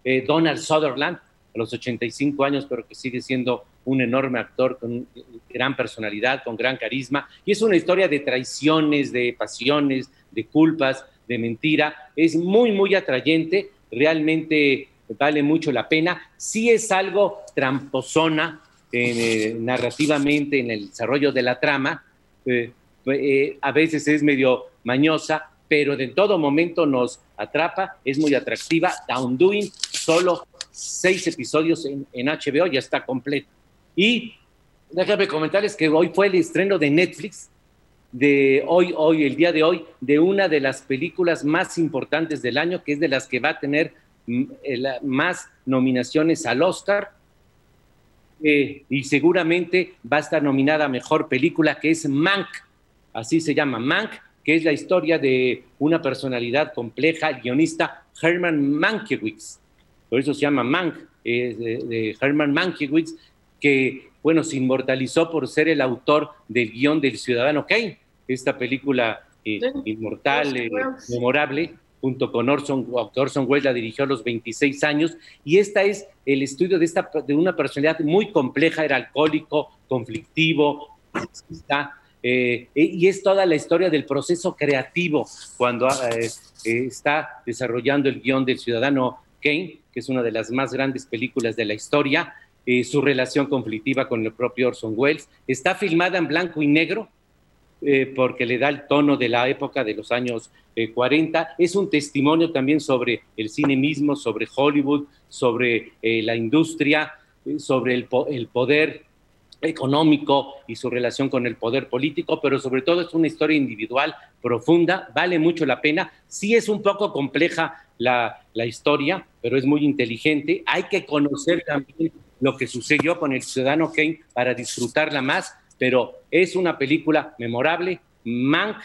eh, Donald Sutherland, a los 85 años, pero que sigue siendo un enorme actor con gran personalidad, con gran carisma. Y es una historia de traiciones, de pasiones, de culpas, de mentira. Es muy, muy atrayente. Realmente vale mucho la pena. Sí es algo tramposona eh, narrativamente en el desarrollo de la trama. Eh, eh, a veces es medio mañosa, pero de todo momento nos atrapa, es muy atractiva. Downdoing, solo seis episodios en, en, HBO, ya está completo. Y déjame comentarles que hoy fue el estreno de Netflix, de hoy, hoy, el día de hoy, de una de las películas más importantes del año, que es de las que va a tener más nominaciones al Oscar. Eh, y seguramente va a estar nominada a Mejor Película, que es Mank, así se llama Mank, que es la historia de una personalidad compleja, el guionista Herman Mankiewicz, por eso se llama Mank, eh, de, de, Herman Mankiewicz, que, bueno, se inmortalizó por ser el autor del guion del Ciudadano Kane, esta película eh, inmortal, eh, memorable, junto con Orson, Welles la dirigió a los 26 años, y esta es el estudio de, esta, de una personalidad muy compleja, era alcohólico, conflictivo, está eh, y es toda la historia del proceso creativo cuando eh, eh, está desarrollando el guion del ciudadano Kane, que es una de las más grandes películas de la historia, eh, su relación conflictiva con el propio Orson Welles. Está filmada en blanco y negro eh, porque le da el tono de la época de los años 40. Es un testimonio también sobre el cine mismo, sobre Hollywood, sobre la industria, sobre el, po el poder económico y su relación con el poder político, pero sobre todo es una historia individual profunda, vale mucho la pena. Sí es un poco compleja la, la, historia, pero es muy inteligente. Hay que conocer también lo que sucedió con el ciudadano Kane para disfrutarla más, pero es una película memorable. Mank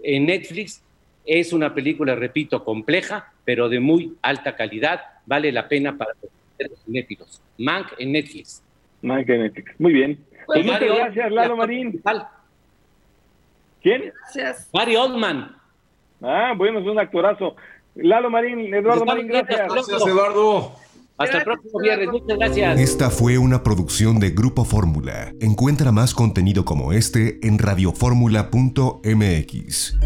en Netflix, Es una película, repito, compleja, pero de muy alta calidad. Vale la pena para los cinéfilos. Mank en Netflix. Mank en Netflix. Muy bien. Pues muchas gracias, Lalo Marín. ¿Quién? Gracias. Gary Oldman. Ah, bueno, es un actorazo. Lalo Marín, Eduardo Marín, gracias. Gracias, Eduardo. Hasta el próximo viernes. Muchas gracias. Esta fue una producción de Grupo Fórmula. Encuentra más contenido como este en radioformula.mx.